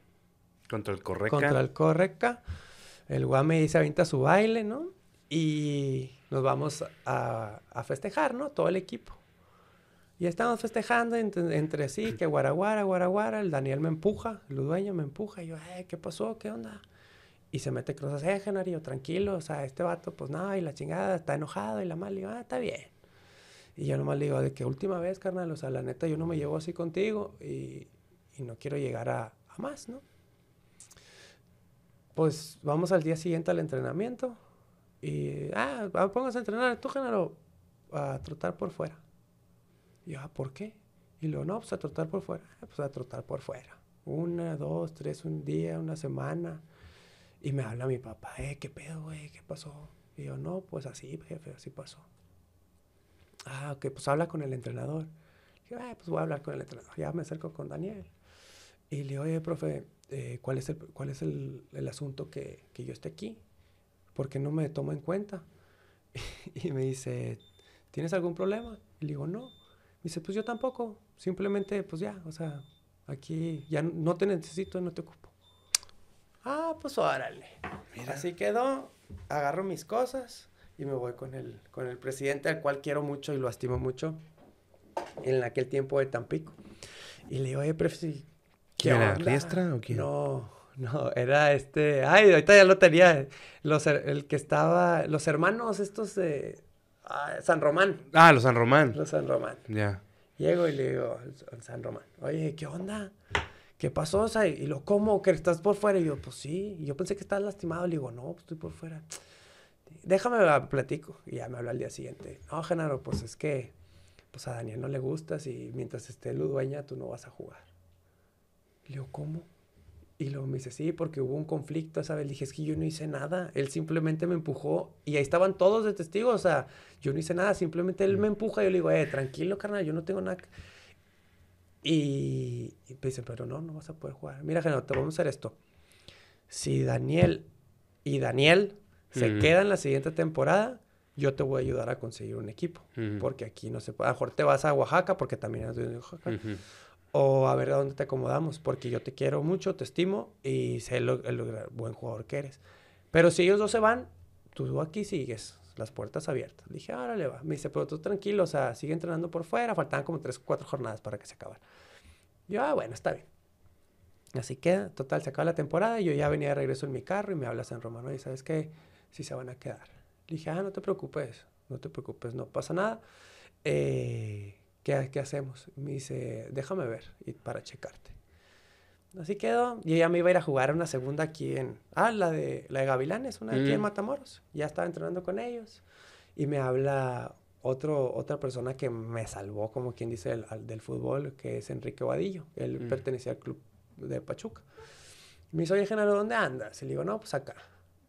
Contra el Correca. Contra el Correca. El Guame dice avienta su baile, ¿no? Y nos vamos a, a, festejar, ¿no? Todo el equipo. Y estábamos festejando entre, sí, que guaraguara, guaraguara, el Daniel me empuja, el dueño me empuja, y yo, eh, ¿qué pasó? ¿Qué onda? Y se mete cruzas, eh, Genario, tranquilo, o sea, este vato, pues no, y la chingada, está enojado, y la mal, y yo, ah, está bien. Y yo nomás le digo, de que última vez, carnal, o sea, la neta, yo no me llevo así contigo, y, y no quiero llegar a, más, ¿no? Pues vamos al día siguiente al entrenamiento, y, ah, póngase a entrenar, tú, Genaro, a trotar por fuera. Y yo, ah, ¿por qué? Y luego, no, pues a trotar por fuera. Ah, pues a trotar por fuera. Una, dos, tres, un día, una semana. Y me habla mi papá, eh, ¿qué pedo, güey? ¿Qué pasó? Y yo, no, pues así, jefe, así pasó. Ah, ok, pues habla con el entrenador. Y yo, ah, pues voy a hablar con el entrenador. Ya me acerco con Daniel. Y le digo, oye, profe, eh, ¿cuál es el, cuál es el, el asunto que, que, yo esté aquí? ¿Por qué no me toma en cuenta? y me dice, ¿tienes algún problema? Y le digo, no dice, pues yo tampoco, simplemente, pues ya, o sea, aquí ya no te necesito, no te ocupo. Ah, pues órale. Mira. Así quedó, agarro mis cosas y me voy con el, con el presidente, al cual quiero mucho y lo estimo mucho, en aquel tiempo de Tampico. Y le digo, oye, presidente, ¿qué ¿Quién era? ¿Riestra o quién? No, no, era este, ay, ahorita ya lo tenía, los, el que estaba, los hermanos estos de San Román. Ah, los San Román. Los San Román. Ya. Llego y le digo al San Román, oye, ¿qué onda? ¿Qué pasó? O sea, y lo, ¿cómo? ¿Que estás por fuera? Y yo, pues sí. Y yo pensé que estabas lastimado. Le digo, no, pues estoy por fuera. Déjame platico. Y ya me habla al día siguiente. No, Genaro, pues es que pues a Daniel no le gustas y mientras esté Ludueña tú no vas a jugar. Le digo, ¿cómo? Y luego me dice, sí, porque hubo un conflicto esa vez. Le dije, es que yo no hice nada. Él simplemente me empujó. Y ahí estaban todos de testigos. O sea, yo no hice nada. Simplemente él me empuja. Y yo le digo, eh, tranquilo, carnal, yo no tengo nada. Y, y me dice, pero no, no vas a poder jugar. Mira, Genaro, te vamos a hacer esto. Si Daniel y Daniel se quedan la siguiente temporada, yo te voy a ayudar a conseguir un equipo. Porque aquí no se puede. A lo mejor te vas a Oaxaca, porque también eres de Oaxaca o a ver a dónde te acomodamos, porque yo te quiero mucho, te estimo y sé el, buen jugador que eres. Pero si ellos dos se van, tú aquí sigues, las puertas abiertas. dije, ahora le va. Me dice, pero tú tranquilo, o sea, sigue entrenando por fuera, faltaban como tres cuatro jornadas para que se acabara. Yo, ah, bueno, está bien. Así que, total, se acaba la temporada y yo ya venía de regreso en mi carro y me habla San Romano y ¿sabes qué? Si se van a quedar. Le dije, ah, no te preocupes, no te preocupes, no pasa nada. Eh, ¿qué, hacemos? Me dice, déjame ver y para checarte. Así quedó. Y ella me iba a ir a jugar una segunda aquí en... Ah, la de, la de Gavilanes, una aquí en mm. Matamoros. Ya estaba entrenando con ellos. Y me habla otro, otra persona que me salvó, como quien dice, del fútbol, que es Enrique Vadillo. Él mm. pertenecía al club de Pachuca. Me dice, oye, Genaro, ¿dónde andas? Y le digo, no, pues acá.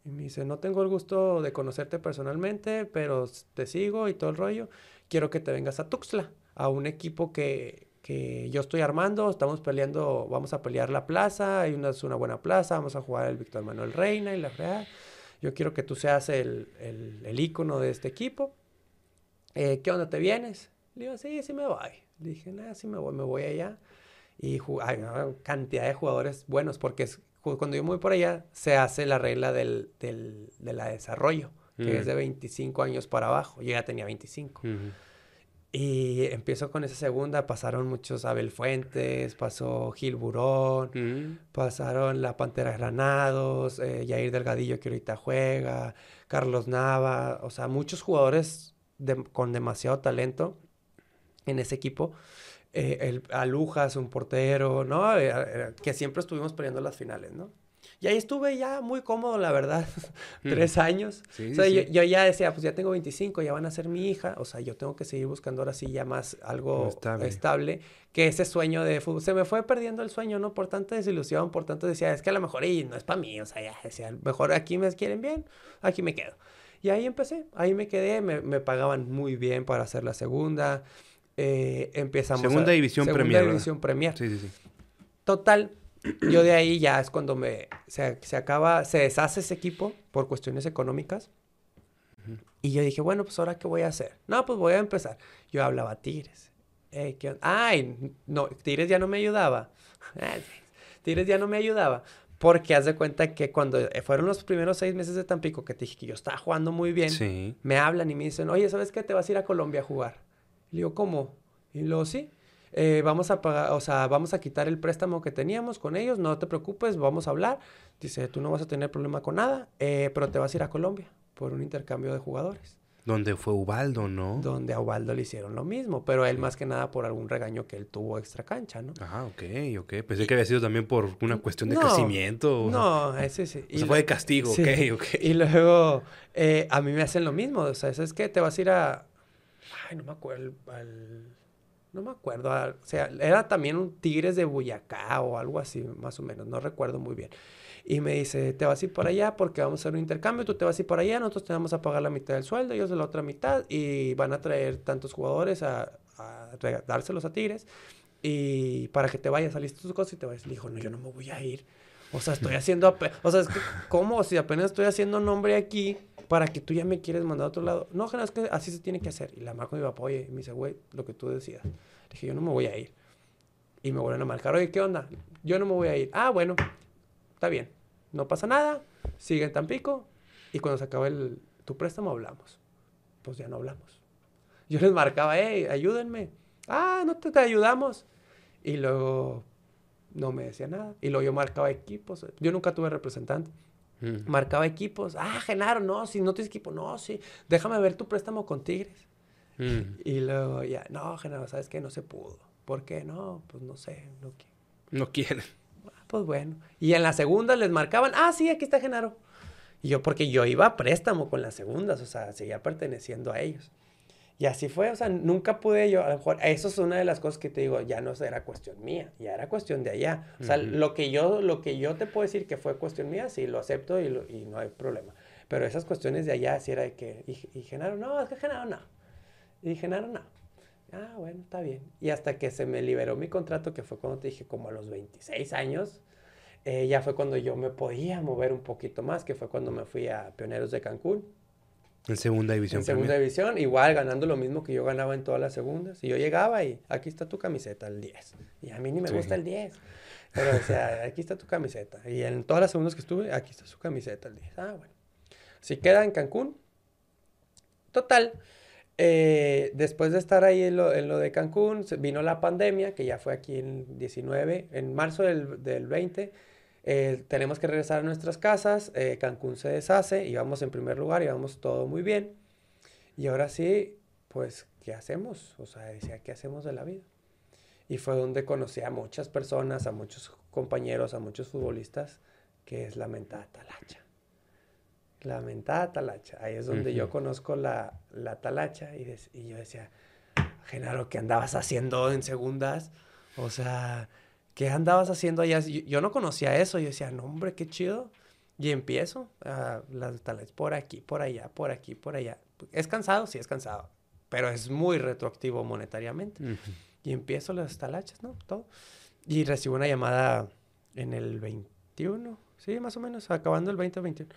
Y me dice, no tengo el gusto de conocerte personalmente, pero te sigo y todo el rollo. Quiero que te vengas a Tuxtla a un equipo que, que yo estoy armando, estamos peleando, vamos a pelear la plaza, hay una, es una buena plaza, vamos a jugar el Víctor Manuel Reina y la Real. Yo quiero que tú seas el, el, el ícono de este equipo. Eh, ¿Qué onda, te vienes? Le digo, sí, sí me voy. Le dije, nada, sí me voy, me voy allá. Y hay una cantidad de jugadores buenos, porque es, cuando yo me voy por allá, se hace la regla del, del de la desarrollo, que es de 25 años para abajo. Yo ya tenía 25. Y empiezo con esa segunda, pasaron muchos Abel Fuentes, pasó Gil Burón, mm. pasaron la Pantera Granados, eh, Jair Delgadillo que ahorita juega, Carlos Nava, o sea, muchos jugadores con demasiado talento en ese equipo. Eh, el Alujas, un portero, ¿no? Eh, que siempre estuvimos peleando las finales, ¿no? Y ahí estuve ya muy cómodo, la verdad, tres años. o sea, yo, ya decía, pues ya tengo 25, ya van a ser mi hija. O sea, yo tengo que seguir buscando ahora sí ya más algo estable. que ese sueño de fútbol. Se me fue perdiendo el sueño, ¿no? Por tanta desilusión, por tanto decía, es que a lo mejor y no es para mí. O sea, ya decía, mejor aquí me quieren bien, aquí me quedo. Y ahí empecé, ahí me quedé, me, me pagaban muy bien para hacer la segunda. Eh, empezamos Segunda división segunda Premier. División Premier. Sí, sí, sí. Total, yo de ahí ya es cuando me se, se, acaba, se deshace ese equipo por cuestiones económicas. Y yo dije, bueno, pues ahora qué voy a hacer. No, pues voy a empezar. Yo hablaba a Tigres. Ay, no, Tigres ya no me ayudaba. Tigres ya no me ayudaba. Porque haz de cuenta que cuando fueron los primeros seis meses de Tampico que te dije que yo estaba jugando muy bien, me hablan y me dicen, oye, ¿sabes qué? Te vas a ir a Colombia a jugar. Le digo, ¿cómo? Y luego sí, eh, vamos a pagar, o sea, vamos a quitar el préstamo que teníamos con ellos, no te preocupes, vamos a hablar. Dice, tú no vas a tener problema con nada, eh, pero te vas a ir a Colombia por un intercambio de jugadores. Donde fue Ubaldo, ¿no? Donde a Ubaldo le hicieron lo mismo, pero él más que nada por algún regaño que él tuvo extra cancha, ¿no? Ah, ok, ok. Pensé que había sido también por una cuestión de crecimiento. No, ese sí. O sea, fue de castigo, ok, ok. Y luego eh, a mí me hacen lo mismo, o sea, ¿sabes qué? Te vas a ir a... Ay, no me acuerdo, al... No me acuerdo, o sea, era también un Tigres de Boyacá o algo así, más o menos, no recuerdo muy bien. Y me dice, te vas a ir por allá porque vamos a hacer un intercambio, tú te vas a ir por allá, nosotros te vamos a pagar la mitad del sueldo, ellos la otra mitad, y van a traer tantos jugadores a, a dárselos a Tigres, y para que te vayas, saliste tus cosas y te vayas. Dijo, no, yo no me voy a ir. O sea, estoy haciendo, o sea, es que, ¿cómo? Si apenas estoy haciendo nombre aquí, para que tú ya me quieres mandar a otro lado. No, es que así se tiene que hacer. Y la marco mi papá, oye, me dice, güey, lo que tú decidas. Le dije, yo no me voy a ir. Y me vuelven a marcar, oye, ¿qué onda? Yo no me voy a ir. Ah, bueno, está bien no pasa nada, sigue en Tampico y cuando se acabe el, tu préstamo hablamos. Pues ya no hablamos. Yo les marcaba, hey, ayúdenme. Ah, no te, ayudamos. Y luego no me decía nada. Y luego yo marcaba equipos. Yo nunca tuve representante. Mm. Marcaba equipos. Ah, Genaro, no, si no tienes equipo, no, sí. Déjame ver tu préstamo con Tigres. Mm. Y luego ya, no, Genaro, ¿sabes qué? No se pudo. ¿Por qué? No, pues no sé. No, no quieren pues bueno. Y en la segunda les marcaban, ah, sí, aquí está Genaro. Y yo, porque yo iba a préstamo con las segundas, o sea, seguía perteneciendo a ellos. Y así fue, o sea, nunca pude yo, a lo mejor, eso es una de las cosas que te digo, ya no era cuestión mía, ya era cuestión de allá. O sea, lo, que yo, lo que yo te puedo decir que fue cuestión mía, sí, lo acepto y, y no hay problema. Pero esas cuestiones de allá, sí era de que, y, y Genaro, no, es que Genaro no. Y Genaro no. Ah, bueno, está bien. Y hasta que se me liberó mi contrato, que fue cuando te dije, como a los 26 años, eh, ya fue cuando yo me podía mover un poquito más, que fue cuando me fui a Pioneros de Cancún. En segunda división. En segunda división, igual ganando lo mismo que yo ganaba en todas las segundas. Y yo llegaba y aquí está tu camiseta, el 10. Y a mí ni me gusta el 10. Pero o sea, aquí está tu camiseta. Y en todas las segundas que estuve, aquí está su camiseta, el 10. Ah, bueno. Si queda en Cancún. Total. Eh, después de estar ahí en lo, de Cancún, vino la pandemia, que ya fue aquí en 19, en marzo del, del 20. Eh, tenemos que regresar a nuestras casas, eh, Cancún se deshace, íbamos en primer lugar, íbamos todo muy bien. Y ahora sí, pues, ¿qué hacemos? O sea, decía, ¿qué hacemos de la vida? Y fue donde conocí a muchas personas, a muchos compañeros, a muchos futbolistas, que es la mentada talacha. La mentada talacha. Ahí es donde yo conozco la, la talacha y, y, yo decía, Genaro, ¿qué andabas haciendo en segundas? O sea, ¿qué andabas haciendo allá? Yo, no conocía eso. Yo decía, no, hombre, qué chido. Y empiezo a las talachas por aquí, por allá, por aquí, por allá. ¿Es cansado? Sí, es cansado. Pero es muy retroactivo monetariamente. Y empiezo las talachas, ¿no? Todo. Y recibo una llamada en el 21, sí, más o menos, acabando el 2021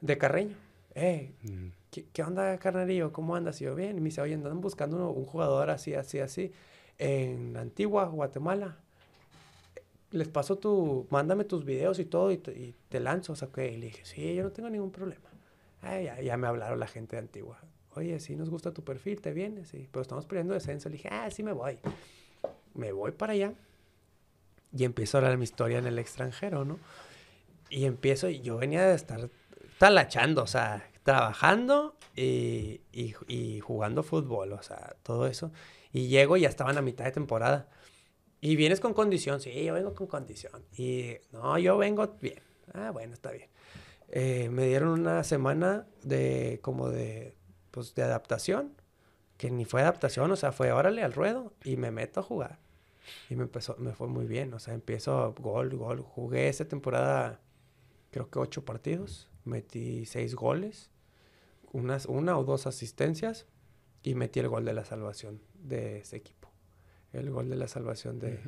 de Carreño. Eh, ¿qué, onda, carnarillo? ¿Cómo andas? Y yo, bien. Y me dice, oye, andan buscando un jugador así, así, así, en Antigua, Guatemala. Les paso tu, mándame tus videos y todo y te, lanzo. O sea, que le dije, sí, yo no tengo ningún problema. ya, ya, me hablaron la gente de Antigua. Oye, si nos gusta tu perfil, te vienes. Sí, pero estamos pidiendo descenso. Le dije, ah, sí me voy. Me voy para allá. Y empiezo a hablar mi historia en el extranjero, ¿no? Y empiezo, y yo venía de estar talachando, o sea, trabajando y, jugando fútbol, o sea, todo eso. Y llego y ya estaban a mitad de temporada. Y vienes con condición, sí, yo vengo con condición. Y no, yo vengo bien. Ah, bueno, está bien. Eh, me dieron una semana de como de, pues, de adaptación, que ni fue adaptación, o sea, fue órale al ruedo y me meto a jugar. Y me empezó, me fue muy bien, o sea, empiezo gol, gol. Jugué esa temporada, creo que ocho partidos metí seis goles, unas, una o dos asistencias y metí el gol de la salvación de ese equipo. El gol de la salvación de,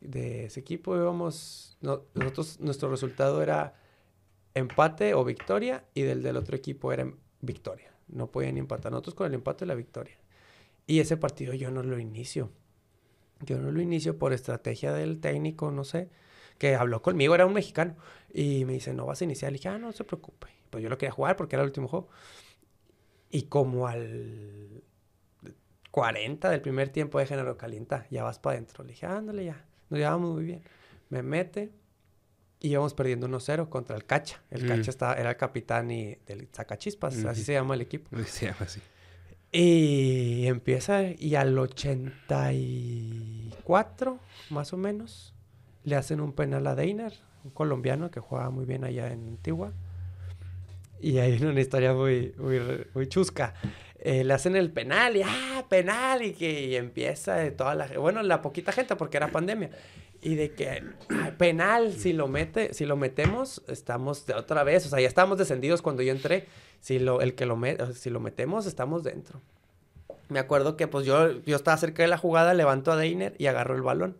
de ese equipo. Íbamos, nosotros, nuestro resultado era empate o victoria y del del otro equipo era victoria. No podían empatar. Nosotros con el empate la victoria. Y ese partido yo no lo inicio. Yo no lo inicio por estrategia del técnico, no sé que habló conmigo, era un mexicano, y me dice, no vas a iniciar. Le dije, ah, no se preocupe. Pues yo lo quería jugar porque era el último juego. Y como al 40 del primer tiempo de género calienta, ya vas para adentro. Le dije, ándale ya, nos llevamos muy bien. Me mete y íbamos perdiendo 1-0 contra el Cacha. El Mm. Cacha estaba, era el capitán y del Sacachispas, así Ujú. se llama el equipo. Se llama así. Y empieza, y al 84, más o menos, le hacen un penal a Deiner, un colombiano que jugaba muy bien allá en Antigua. Y ahí viene una historia muy, muy, muy chusca. Eh, le hacen el penal y ¡ah, penal! Y que y empieza de toda la... Bueno, la poquita gente porque era pandemia. Y de que, "Ay, penal, si lo mete, si lo metemos, estamos de otra vez. O sea, ya estábamos descendidos cuando yo entré. Si lo, el que lo met- si lo metemos, estamos dentro. Me acuerdo que pues yo, yo estaba cerca de la jugada, levanto a Deiner y agarro el balón.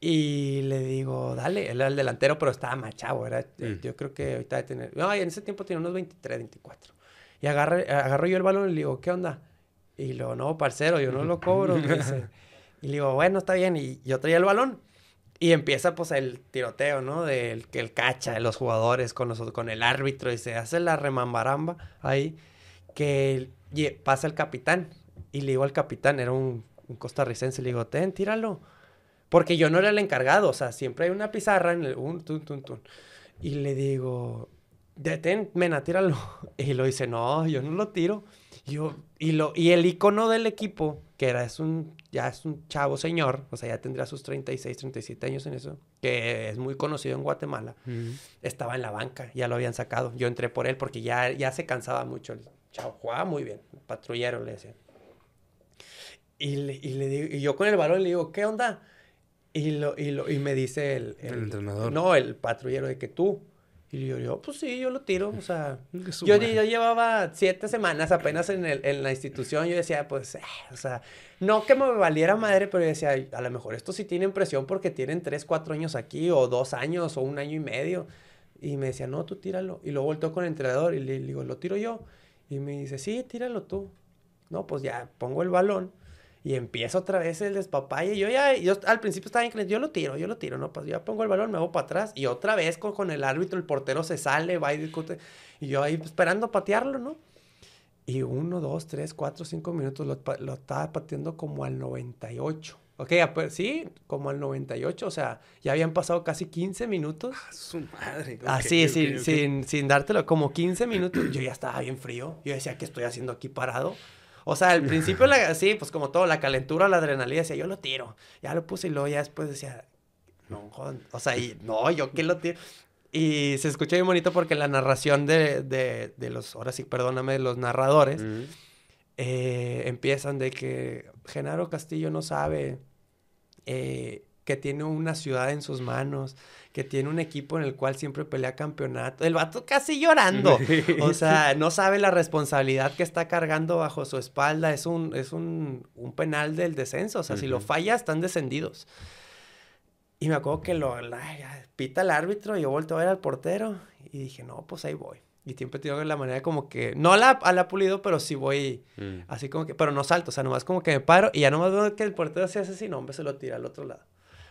Y le digo, dale, él era el delantero, pero estaba más chavo, era, Mm. yo creo que ahorita de tener, no, en ese tiempo tenía unos 23, 24. Y agarré, agarro yo el balón y le digo, ¿qué onda? Y digo, no, parcero, yo no lo cobro. dice. Y le digo, bueno, está bien. Y yo traía el balón. Y empieza pues el tiroteo, ¿no? Del que el cacha, de los jugadores con, los, con el árbitro y se hace la remambaramba ahí. Que pasa el capitán. Y le digo al capitán, era un, un costarricense, le digo, ten, tíralo. Porque yo no era el encargado, o sea, siempre hay una pizarra en el... Un, tun, tun, tun. Y le digo, detén, mena, tíralo. Y lo dice, no, yo no lo tiro. Y Yo, y, lo, y el icono del equipo, que era, es un, ya es un chavo señor, o sea, ya tendría sus 36, 37 años en eso, que es muy conocido en Guatemala, estaba en la banca, ya lo habían sacado. Yo entré por él porque ya, ya se cansaba mucho el chavo, jugaba muy bien, patrullero le decían. Y, le, y, le digo, y yo con el balón le digo, ¿qué onda? Y, lo, y, lo, y me dice el, El entrenador. No, el patrullero de que tú. Y yo, yo, pues sí, yo lo tiro, o sea... Yo, yo llevaba siete semanas apenas en, el- en la institución. Yo decía, pues, eh, o sea, no que me valiera madre, pero yo decía, "Ay, a lo mejor estos sí tienen presión porque tienen tres, cuatro años aquí, o dos años, o un año y medio. Y me decía, no, tú tíralo. Y luego volteó con el entrenador y le, le digo, ¿lo tiro yo? Y me dice, sí, tíralo tú. No, pues ya pongo el balón y empieza otra vez el despapalle. Yo ya, yo al principio estaba inclinado, yo lo tiro, yo lo tiro, no, pues ya pongo el balón, me hago para atrás y otra vez con, con el árbitro, el portero se sale, va y discute. Y yo ahí esperando patearlo, ¿no? Y uno, dos, tres, cuatro, cinco minutos lo, lo estaba pateando como al 98. Ok, ah, pues, sí, como al 98, o sea, ya habían pasado casi 15 minutos. Ah, Su madre. ok, Así, ok, sin, ok. Sin, sin dártelo, como 15 minutos. Yo ya estaba bien frío. Yo decía, ¿qué estoy haciendo aquí parado? O sea, al principio, la, sí, pues como todo, la calentura, la adrenalina, decía, yo lo tiro. Ya lo puse y luego ya después decía, no, joder, o sea, y, no, yo qué lo tiro. Y se escucha bien bonito porque la narración de, de, de los, ahora sí, perdóname, de los narradores, eh, empiezan de que Genaro Castillo no sabe eh, que tiene una ciudad en sus manos, que tiene un equipo en el cual siempre pelea campeonato. El vato casi llorando. O sea, no sabe la responsabilidad que está cargando bajo su espalda. Es un, es un, un penal del descenso. O sea, si lo falla, están descendidos. Y me acuerdo que lo la- pita el árbitro y yo vuelto a ver al portero. Y dije, no, pues ahí voy. Y siempre tengo la manera como que, no la, a la pulido, pero sí voy Mm. así como que, pero no salto, o sea, nomás como que me paro y ya nomás veo que el portero se hace así, no, hombre, se lo tira al otro lado.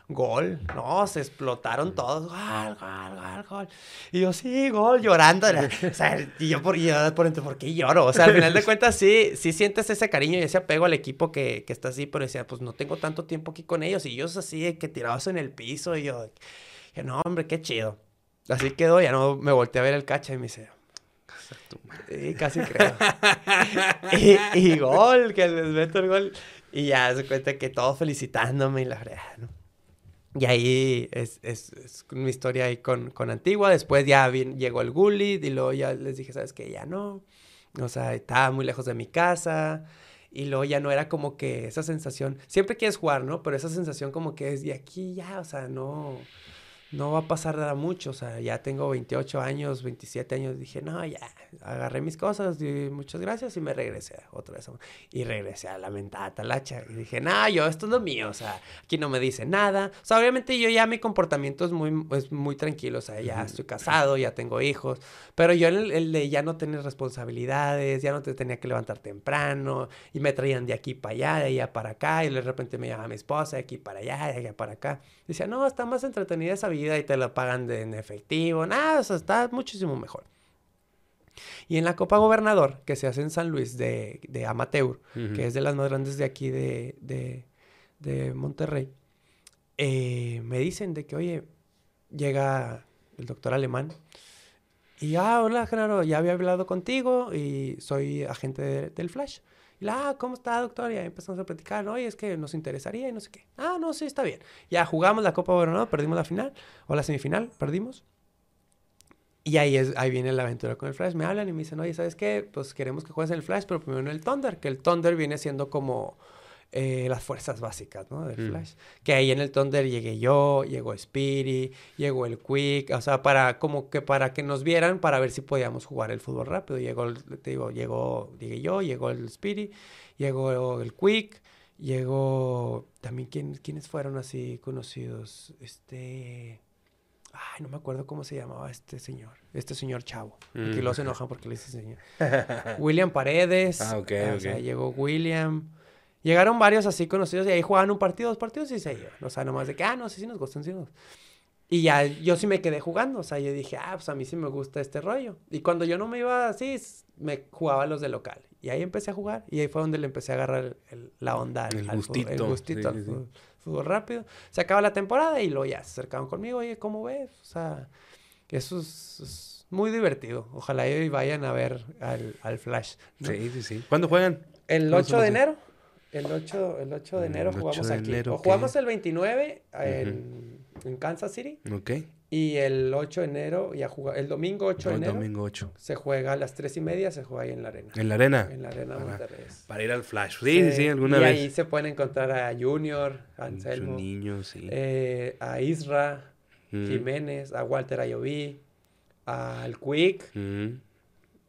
Gol, no, se explotaron todos, gol, gol, gol, gol. Y yo, sí, gol, llorando. O sea, y yo por, yo por dentro, ¿por qué lloro? O sea, al final de cuentas, sí, sí sientes ese cariño y ese apego al equipo que, que está así, pero decía, pues no tengo tanto tiempo aquí con ellos. Y ellos así, que tirados en el piso, y yo, que no, hombre, qué chido. Así quedó, ya no me volteé a ver el cacha y me dice. Sí, casi creo. y, y gol, que les meto el gol. Y ya se cuenta que todos felicitándome y la fregada, ¿no? Y ahí es, es, es mi historia ahí con, con Antigua. Después ya llegó el Gullit y luego ya les dije, ¿sabes qué? Ya no. O sea, estaba muy lejos de mi casa. Y luego ya no era como que esa sensación. Siempre quieres jugar, ¿no? Pero esa sensación como que es de aquí ya, o sea, no no va a pasar nada mucho, o sea, ya tengo 28 años, 27 años, dije, no, ya, agarré mis cosas, y muchas gracias y me regresé otra vez. Y regresé a la mentada talacha y dije, no, yo, esto es lo mío, o sea, aquí no me dice nada. O sea, obviamente yo ya mi comportamiento es muy, es muy tranquilo, o sea, ya estoy casado, ya tengo hijos, pero yo el, el de ya no tener responsabilidades, ya no te tenía que levantar temprano, y me traían de aquí para allá, de allá para acá, y de repente me llamaba mi esposa de aquí para allá, de allá para acá. Decía, no, está más entretenida esa vida y te la pagan de, en efectivo. Nada, o sea, está muchísimo mejor. Y en la Copa Gobernador, que se hace en San Luis de, de Amateur, que es de las más grandes de aquí de, de, de Monterrey, eh, me dicen de que, oye, llega el doctor alemán y, ah, hola, Genaro, ya había hablado contigo y soy agente de- del Flash. Ah, ¿cómo está, doctor? Y ahí empezamos a platicar, oye, es que nos interesaría y no sé qué. Ah, no, sí, está bien. Ya jugamos la Copa Gobernador, perdimos la final, o la semifinal, perdimos. Y ahí, es, ahí viene la aventura con el Flash. Me hablan y me dicen, oye, ¿sabes qué? Pues queremos que juegues en el Flash, pero primero en el Thunder, que el Thunder viene siendo como eh, las fuerzas básicas, ¿no? Del Mm. Flash. Que ahí en el Thunder llegué yo, llegó Speedy, llegó el Quick, o sea, para como que para que nos vieran, para ver si podíamos jugar el fútbol rápido. Llegó, el- te digo, llegó, llegué yo, llegó el Speedy, llegó el Quick, llegó también quién, quiénes fueron así conocidos, este... Ay, no me acuerdo cómo se llamaba este señor. Este señor chavo. Mm. los enojan porque le dice señor. William Paredes. Ah, ok, O sea, llegó William. Llegaron varios así conocidos y ahí jugaban un partido, dos partidos y se iban. O sea, nomás de que, ah, no, sí, sí nos gustan, sí nos. Y ya yo sí me quedé jugando. O sea, yo dije, ah, pues a mí sí me gusta este rollo. Y cuando yo no me iba así, me jugaba los de local. Y ahí empecé a jugar. Y ahí fue donde le empecé a agarrar el- el- la onda al, El al fútbol- el gustito, gustito sí, al sí. fútbol, fútbol rápido. Se acaba la temporada y luego ya se acercaban conmigo. Oye, ¿cómo ves? O sea, eso es, es muy divertido. Ojalá y vayan a ver al, al Flash. ¿no? Sí, sí, sí. ¿Cuándo juegan? El ¿Cuándo 8 son de enero. El 8, el 8 de enero el 8 jugamos de aquí. enero, o jugamos el 29 en, en Kansas City. Ok. Y el 8 de enero, ya juga- el domingo 8 de El enero, domingo 8. se juega a las 3 y media, se juega ahí en la arena. ¿En la arena? En la arena Ajá. Monterrey. Para ir al Flash. Sí, sí, sí, alguna y vez. ahí se pueden encontrar a Junior, a Anselmo, niño, sí. eh, a Isra, Mm, Jiménez, a Walter Ayoví, al Quick, mm.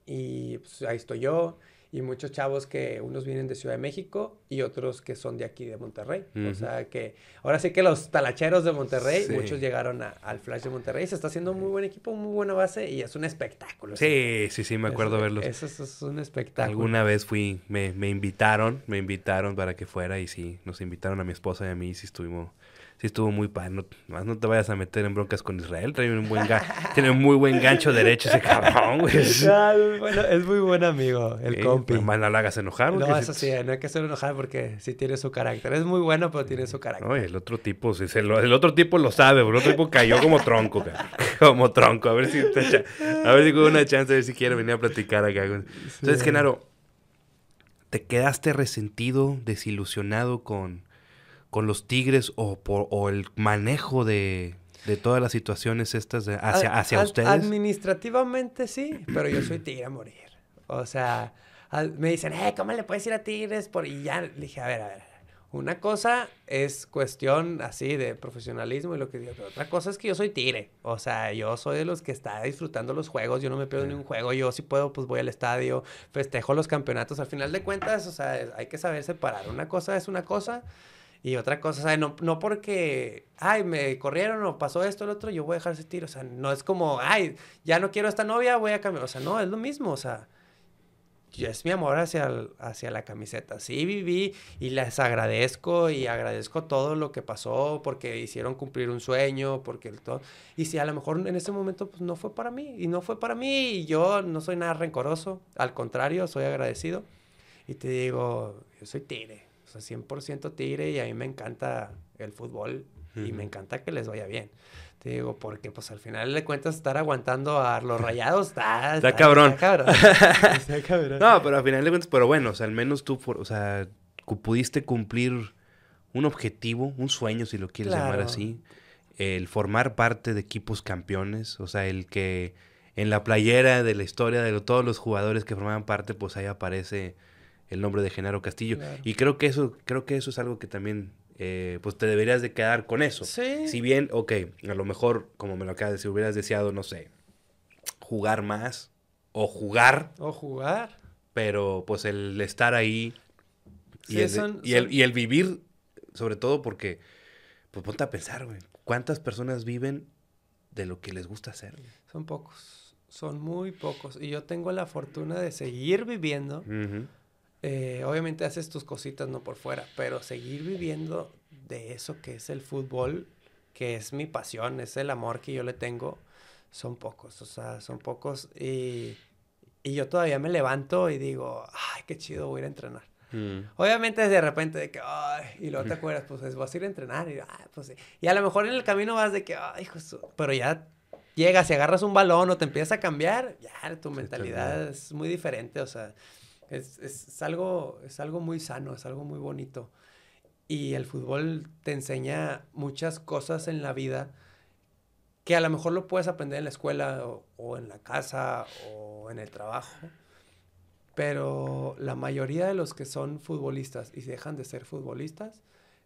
y pues, ahí estoy yo. Y muchos chavos que unos vienen de Ciudad de México y otros que son de aquí de Monterrey. O sea que ahora sí que los talacheros de Monterrey, Sí. muchos llegaron a- al Flash de Monterrey. Se está haciendo un muy buen equipo, muy buena base y es un espectáculo. Sí, sí, sí, me acuerdo verlos. Eso, eso es un espectáculo. Alguna vez fui, me, me invitaron, me invitaron para que fuera y sí, nos invitaron a mi esposa y a mí y sí estuvimos, sí estuvo muy padre. No, más no te vayas a meter en broncas con Israel, trae un buen tiene un muy buen gancho derecho ese cabrón, güey. Ah, es, bueno, es muy buen amigo, el compi. más no lo hagas enojar. No, eso sí, no hay que hacerlo enojar porque sí tiene su carácter. Es muy bueno, pero tiene su carácter. No, y el otro tipo, sí, se lo- el otro tipo lo sabe, el otro tipo cayó como tronco, cabrón. como tronco. A ver si te a ver si con una chance, a ver si quiere venir a platicar acá. Entonces, Sí. Genaro, ¿te quedaste resentido, desilusionado con, con los Tigres o, por, o el manejo de, de todas las situaciones estas de- hacia, hacia ustedes? Administrativamente sí, pero yo soy tigre a morir. O sea, me dicen, eh, ¿cómo le puedes ir a Tigres? Por... Y ya le dije, a ver, a ver. Una cosa es cuestión así de profesionalismo y lo que digo, pero otra cosa es que yo soy tigre. O sea, yo soy de los que está disfrutando los juegos, yo no me pierdo ni un juego, yo si puedo, pues voy al estadio, festejo los campeonatos. Al final de cuentas, o sea, hay que saber separar. Una cosa es una cosa y otra cosa, no, no porque, ay, me corrieron o pasó esto, el otro, yo voy a dejar ese tiro. O sea, no es como, ay, ya no quiero a esta novia, voy a cambiar. O sea, no, es lo mismo, o sea, es mi amor hacia la camiseta. Sí viví y les agradezco y agradezco todo lo que pasó porque hicieron cumplir un sueño, porque el todo. Y si a lo mejor en ese momento pues no fue para mí y no fue para mí y yo no soy nada rencoroso, al contrario, soy agradecido. Y te digo, yo soy tigre, o sea, 100% tigre y a mí me encanta el fútbol y me encanta que les vaya bien. Te digo, porque pues al final de cuentas estar aguantando a los rayados está, Está cabrón. Está cabrón. Está cabrón. No, pero al final de cuentas, pero bueno, o sea, al menos tú, o sea, pudiste cumplir un objetivo, un sueño, si lo quieres llamar así, el formar parte de equipos campeones, o sea, el que en la playera de la historia de todos los jugadores que formaban parte, pues ahí aparece el nombre de Genaro Castillo. Claro. Y creo que eso, creo que eso es algo que también, eh, pues te deberías de quedar con eso. Sí. Si bien, ok, a lo mejor, como me lo acabas de decir, hubieras deseado, no sé, jugar más o jugar O jugar. pero pues el estar ahí y, el, son- y, el, son- y el vivir, sobre todo porque, pues ponte a pensar, güey, ¿cuántas personas viven de lo que les gusta hacer? güey? Son pocos. Son muy pocos. Y yo tengo la fortuna de seguir viviendo. Eh, obviamente haces tus cositas no por fuera, pero seguir viviendo de eso que es el fútbol, que es mi pasión, es el amor que yo le tengo, son pocos. O sea, son pocos. Y, Y yo todavía me levanto y digo, ay, qué chido, voy a ir a entrenar. Mm. Obviamente de repente de que, ay, y luego te acuerdas, pues vas a ir a entrenar y, ay, pues. Y a lo mejor en el camino vas de que, ay, hijo, pero ya llegas y agarras un balón o te empiezas a cambiar, ya tu mentalidad es muy diferente, o sea, es, es, algo, es algo muy sano, es algo muy bonito. Y el fútbol te enseña muchas cosas en la vida que a lo mejor lo puedes aprender en la escuela o, en la casa o en el trabajo. Pero la mayoría de los que son futbolistas y dejan de ser futbolistas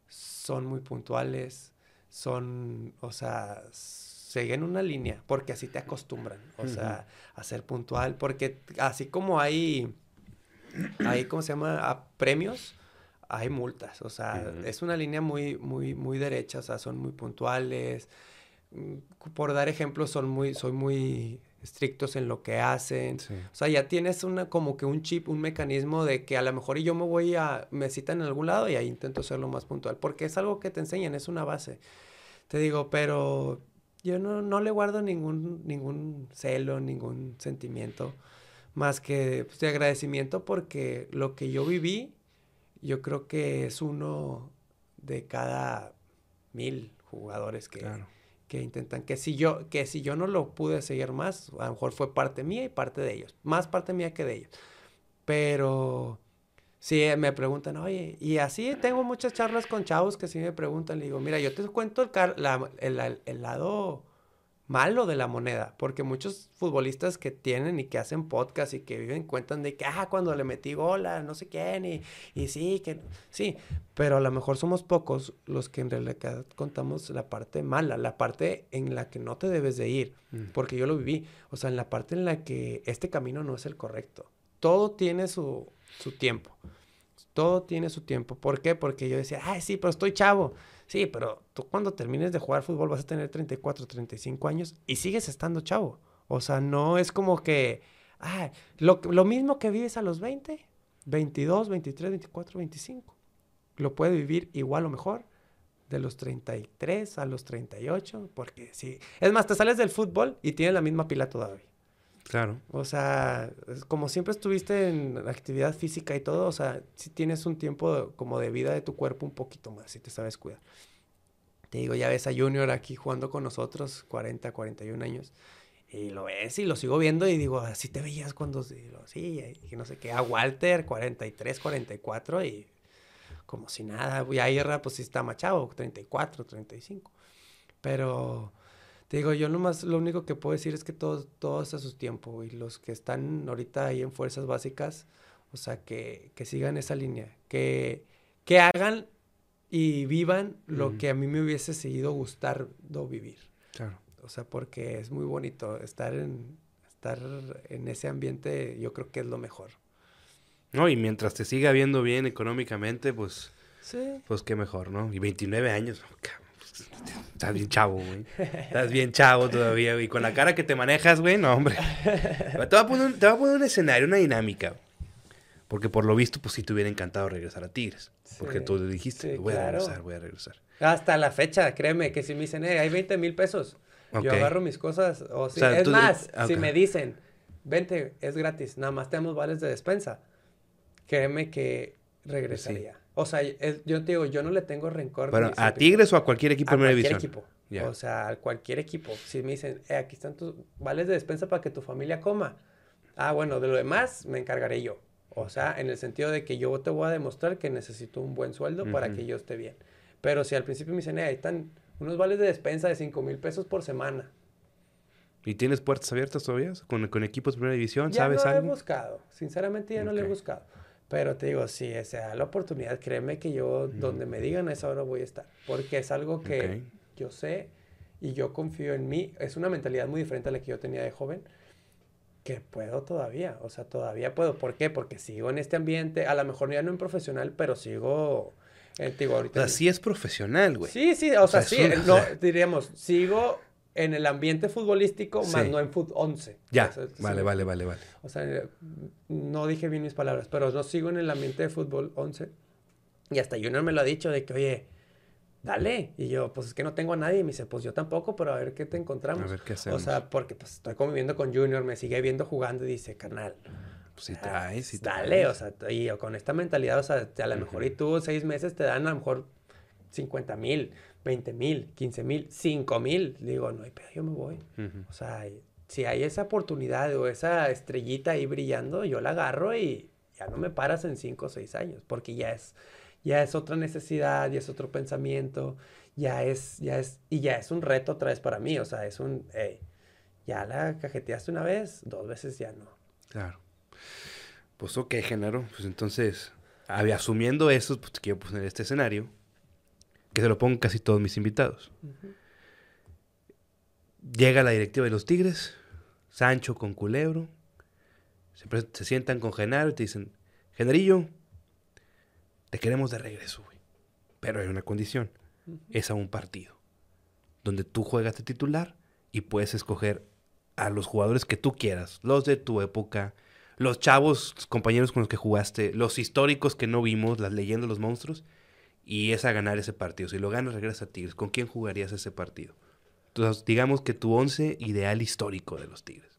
son muy puntuales, son, o sea, siguen una línea porque así te acostumbran, o sea, a ser puntual, porque así como hay, hay, ¿cómo se llama? premios, hay multas, o sea, es una línea muy, muy, muy derecha, o sea, son muy puntuales, mm, por dar ejemplos, son muy, soy muy estrictos en lo que hacen. O sea, ya tienes una como que un chip, un mecanismo de que a lo mejor yo me voy a, me citan en algún lado y ahí intento ser lo más puntual, porque es algo que te enseñan, es una base. Te digo, pero yo no, no le guardo ningún, ningún celo, ningún sentimiento, más que pues, de agradecimiento porque lo que yo viví, yo creo que es uno de cada mil jugadores que, que intentan, que si, yo, que si yo no lo pude seguir más, a lo mejor fue parte mía y parte de ellos, más parte mía que de ellos. Pero sí me preguntan, oye, y así tengo muchas charlas con chavos que sí me preguntan, le digo, mira, yo te cuento el, el, lado malo de la moneda, porque muchos futbolistas que tienen y que hacen podcast y que viven cuentan de que, ah, cuando le metí gola, no sé quién, y, y sí, que sí, pero a lo mejor somos pocos los que en realidad contamos la parte mala, la parte en la que no te debes de ir, mm. porque yo lo viví, o sea, en la parte en la que este camino no es el correcto. Todo tiene su, su tiempo. Todo tiene su tiempo. ¿Por qué? Porque yo decía, ay, sí, pero estoy chavo. Sí, pero tú cuando termines de jugar fútbol vas a tener 34, 35 años y sigues estando chavo. O sea, no es como que, ah, lo, lo mismo que vives a los 20, 22, 23, 24, 25. Lo puede vivir igual o mejor de los 33 a los 38, porque sí. Es más, te sales del fútbol y tienes la misma pila todavía. Claro. O sea, como siempre estuviste en actividad física y todo, o sea, si tienes un tiempo como de vida de tu cuerpo un poquito más, si te sabes cuidar. Te digo, ya ves a Junior aquí jugando con nosotros, 40, 41 años, y lo ves y lo sigo viendo y digo, así te veías cuando, sí, y no sé qué, a Walter, 43, 44, y como si nada, y ahí pues sí está machado, 34, 35. Pero te digo, yo nomás lo único que puedo decir es que todo, todo es a su tiempo y los que están ahorita ahí en fuerzas básicas, o sea, que, que sigan esa línea, que, que hagan y vivan lo que a mí me hubiese seguido gustando vivir. Claro. O sea, porque es muy bonito estar en, estar en ese ambiente, yo creo que es lo mejor. No, y mientras te siga viendo bien económicamente, pues, sí. pues qué mejor, ¿no? Y 29 años, cabrón. Estás bien chavo, güey. Estás bien chavo todavía, güey. Con la cara que te manejas, güey, no, hombre. Te voy, a poner un, te voy a poner un escenario, una dinámica. Porque por lo visto, pues sí te hubiera encantado regresar a Tigres. porque tú dijiste, voy a regresar, voy a regresar. Hasta la fecha, créeme, que si me dicen, eh, hay 20 mil pesos, yo agarro mis cosas. O, si, es más, si me dicen, vente, es gratis, nada más tenemos vales de despensa, créeme que regresaría. O sea, yo te digo, yo no le tengo rencor. Bueno, ¿a Tigres o a cualquier equipo de cualquier equipo. O sea, a cualquier equipo. Si me dicen, eh, aquí están tus vales de despensa para que tu familia coma. Ah, bueno, de lo demás me encargaré yo. O sea, en el sentido de que yo te voy a demostrar que necesito un buen sueldo para que yo esté bien. Pero si al principio me dicen, eh, ahí están unos vales de despensa de 5 mil pesos por semana. ¿Y tienes puertas abiertas todavía con, con equipos de primera división? Ya ¿Sabes no lo he buscado. Sinceramente ya no lo he buscado. Pero te digo, si sea la oportunidad, créeme que yo, donde me digan a esa hora voy a estar. Porque es algo que yo sé y yo confío en mí. Es una mentalidad muy diferente a la que yo tenía de joven. Que puedo todavía, o sea, todavía puedo. ¿Por qué? Porque sigo en este ambiente, a lo mejor ya no en profesional, pero sigo, eh, digo, ahorita... O sea, sí es profesional, güey. Sí, sí, o, sea, sí, no, diríamos, sigo en el ambiente futbolístico, más no en fut 11. Ya, vale, vale, vale, vale. O sea, no dije bien mis palabras, pero no sigo en el ambiente de fútbol 11. Y hasta Junior me lo ha dicho de que, oye, dale. Y yo, pues es que no tengo a nadie. Y me dice, pues yo tampoco, pero a ver qué te encontramos. A ver qué O hacemos. sea, porque pues estoy conviviendo con Junior, me sigue viendo jugando y dice, carnal. Pues sí o sea, traes, sí Dale, traes. o sea, y con esta mentalidad, o sea, a lo mejor y tú seis meses te dan a lo mejor 50 mil, 20 mil, 15 mil, 5 mil. Digo, no hay pedo, yo me voy. O sea, si hay esa oportunidad o esa estrellita ahí brillando, yo la agarro y ya no me paras en 5 o 6 años, porque ya es, ya es otra necesidad, ya es otro pensamiento, ya es, ya es, y ya es un reto otra vez para mí, o sea, es un, hey, ya la cajeteaste una vez, dos veces ya no. Claro. Pues ok, Genaro. Pues entonces, asumiendo eso, pues te quiero poner este escenario. Que se lo pongo casi todos mis invitados. Llega la directiva de los Tigres, Sancho con Culebro. Se, se sientan con Genaro y te dicen, Genarillo, te queremos de regreso, güey. Pero hay una condición. Es a un partido. Donde tú juegas de titular y puedes escoger a los jugadores que tú quieras. Los de tu época, los chavos, los compañeros con los que jugaste, los históricos que no vimos, las leyendas, los monstruos. Y es a ganar ese partido. Si lo ganas, regresas a Tigres. ¿Con quién jugarías ese partido? Entonces, digamos que tu once ideal histórico de los Tigres.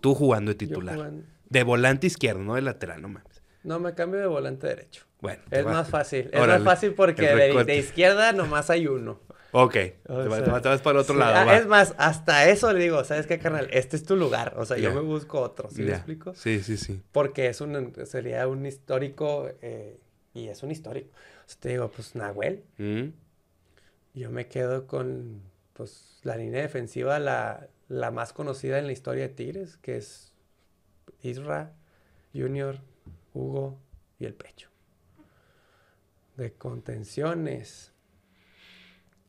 Tú jugando de titular. jugando- De volante izquierdo, no de lateral, no mames. No, me cambio de volante derecho. Bueno. Es vas- más fácil. Es más fácil porque de, de izquierda nomás hay uno. Ok. Te vas, sea, te vas- para el otro sí, lado. ah, va. Es más, hasta eso le digo, ¿sabes qué, carnal? Este es tu lugar. O sea, yo me busco otro, ¿sí me explico? Sí, sí, sí. Porque es un, sería un histórico eh, y es un histórico. Te digo, pues Nahuel, Mm, yo me quedo con pues la línea defensiva, la, la más conocida en la historia de Tigres, que es Isra, Junior, Hugo y el pecho. De contenciones.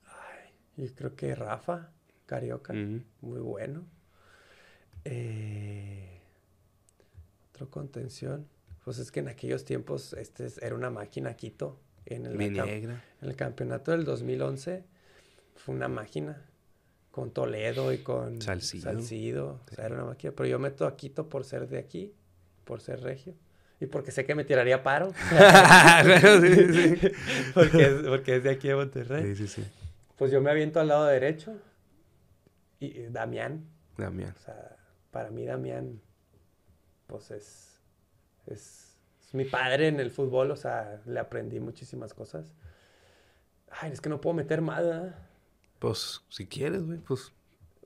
Ay, yo creo que Rafa, Carioca, muy bueno. Eh, otro contención. Pues es que en aquellos tiempos este es- era una máquina Quito. En el, en el campeonato del 2011 fue una máquina. Con Toledo y con Salcido. Salcido. O sea, era una máquina. Pero yo meto a Quito por ser de aquí, por ser regio. Y porque sé que me tiraría paro. sí, sí. porque, es, porque es de aquí de Monterrey. Sí, sí, sí. Pues yo me aviento al lado derecho. Y eh, Damián. Damián. O sea, para mí Damián, pues es, es, es mi padre en el fútbol, o sea, le aprendí muchísimas cosas. Ay, es que no puedo meter más, ¿verdad? Pues, si quieres, güey, pues,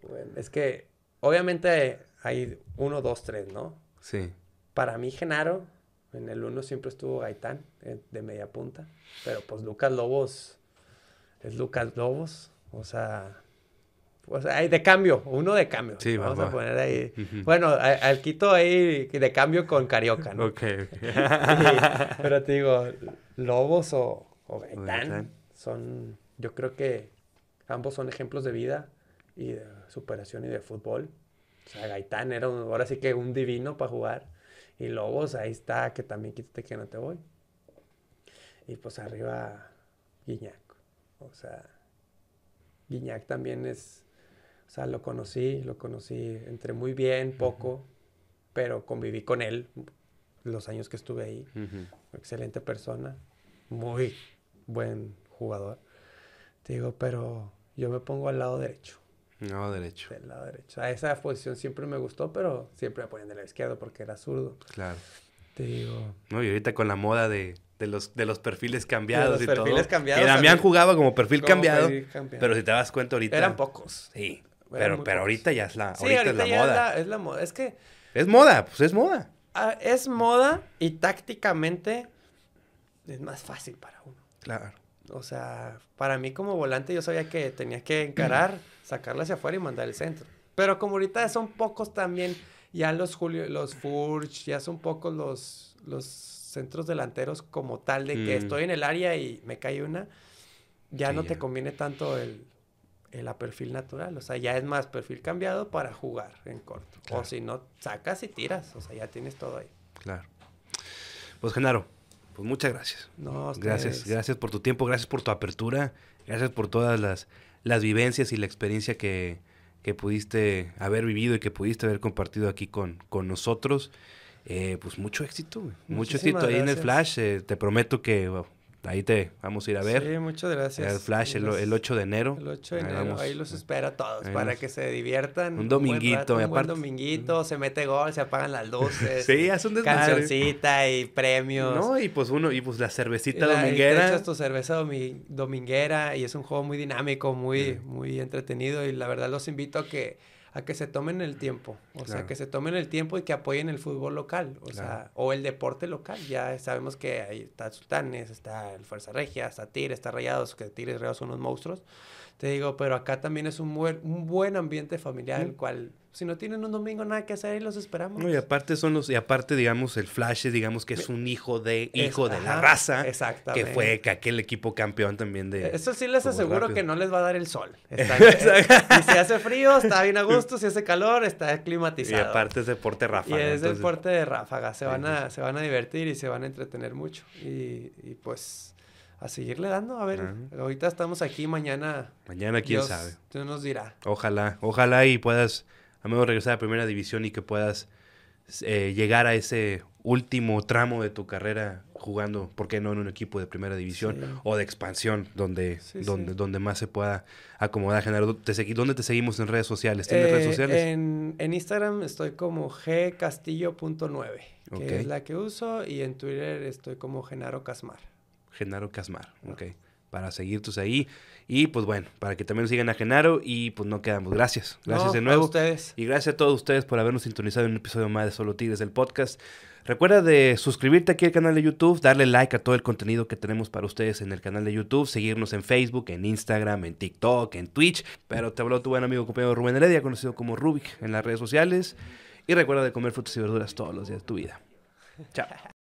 Bueno, es que obviamente hay uno, dos, tres, ¿no? sí. Para mí Genaro, en el uno siempre estuvo Gaitán, eh, de media punta, pero pues Lucas Lobos es Lucas Lobos, o sea... Hay de cambio, uno de cambio. Sí, va, Vamos va. a poner ahí. Bueno, a- al quito ahí de cambio con Carioca, ¿no? Ok. Sí, pero te digo, Lobos o, o Gaitán, Gaitán. son, yo creo que ambos son ejemplos de vida y de superación y de fútbol. O sea, Gaitán era un- ahora sí que un divino para jugar. Y Lobos, ahí está, que también quítate que no te voy. Y pues arriba, Guiñac. O sea, Guiñac también es, o sea, lo conocí, lo conocí entre muy bien, poco, pero conviví con él los años que estuve ahí. Excelente persona, muy buen jugador. Te digo, pero yo me pongo al lado derecho, No, derecho. del lado derecho. A esa posición siempre me gustó, pero siempre me ponían del lado izquierdo porque era zurdo. Claro. Te digo, No, y ahorita con la moda de, de los, de los perfiles cambiados los y perfiles todo. cambiados Y Damián jugaba como perfil como cambiado. Pero si te das cuenta ahorita. eran pocos. Sí. Pero, pero ahorita ya es la, Sí, ahorita es la moda. Es la, es la moda. Es que Es moda, pues es moda. ah, es moda y tácticamente es más fácil para uno. Claro. O sea, para mí como volante yo sabía que tenía que encarar, sacarla hacia afuera y mandar el centro. Pero como ahorita son pocos también, ya los Julio, los Furch, ya son pocos los, los centros delanteros como tal, de que Mm. estoy en el área y me cae una, ya Sí, no ya. te conviene tanto el, el a perfil natural. O sea, ya es más perfil cambiado para jugar en corto. Claro. O si no, sacas y tiras. O sea, ya tienes todo ahí. Claro. Pues Genaro, pues muchas gracias. No, Gracias, ustedes- gracias por tu tiempo, gracias por tu apertura, gracias por todas las, las vivencias y la experiencia que, que pudiste haber vivido y que pudiste haber compartido aquí con, con nosotros. Eh, pues mucho éxito, güey. mucho éxito ahí en el. Flash. eh, te prometo que bueno, ahí te vamos a ir a ver. Sí, muchas gracias. El Flash el, el 8 de enero. El 8 de Ahí enero, vamos. ahí los espero a todos para que se diviertan. Un buen dominguito, rato, un buen aparte- dominguito, se mete gol, se apagan las luces. Sí, hace un desmadre. Cancioncita y premios. No, y pues uno, y pues la cervecita la- te dominguera. echas tu cerveza domi- dominguera y es un juego muy dinámico, muy, muy entretenido y la verdad los invito a que a que se tomen el tiempo, o sea, que se tomen el tiempo y que apoyen el fútbol local, o sea, o el deporte local. Ya sabemos que ahí está Sultanes, está el Fuerza Regia, está Tigres, está Rayados, que Tigres y Rayados son unos monstruos. Te digo, pero acá también es un buen, un buen ambiente familiar, el cual, si no tienen un domingo nada que hacer, ahí los esperamos. No, y aparte son los, y aparte, digamos, el Flash, digamos que es un hijo de, Es- hijo de la raza. Que exactamente. fue que aquel equipo campeón también de. Eso sí les aseguro rápido. que no les va a dar el sol. Está- y si hace frío, está bien a gusto. Si hace calor, está Y climatizado. aparte es deporte Y ráfaga. es entonces- deporte de ráfaga. Se van, a, sí. se van a divertir y se van a entretener mucho. Y, y pues a seguirle dando. A ver, ahorita estamos aquí. Mañana, Mañana, quién Dios, sabe. Dios nos dirá. Ojalá, ojalá y puedas, a menos regresar a primera división y que puedas eh, llegar a ese último tramo de tu carrera jugando, ¿por qué no en un equipo de primera división Sí. o de expansión, donde, Sí, donde, sí. donde más se pueda acomodar, Genaro? ¿Te segui- ¿Dónde te seguimos en redes sociales? ¿Tienes redes Eh, sociales? En, en Instagram estoy como gcastillo.9, que es la que uso. Y en Twitter estoy como Genaro Casmar. Genaro Casmar, ok. Para seguirtos ahí. Y pues bueno, para que también sigan a Genaro y pues no quedamos. Gracias. Gracias No, de a nuevo. ustedes. Y gracias a todos ustedes por habernos sintonizado en un episodio más de Solo Tigres del podcast. Recuerda de suscribirte aquí al canal de YouTube, darle like a todo el contenido que tenemos para ustedes en el canal de YouTube, seguirnos en Facebook, en Instagram, en TikTok, en Twitch. Pero te habló tu buen amigo compañero Rubén Heredia, conocido como Rubik en las redes sociales. Y recuerda de comer frutas y verduras todos los días de tu vida. Chao.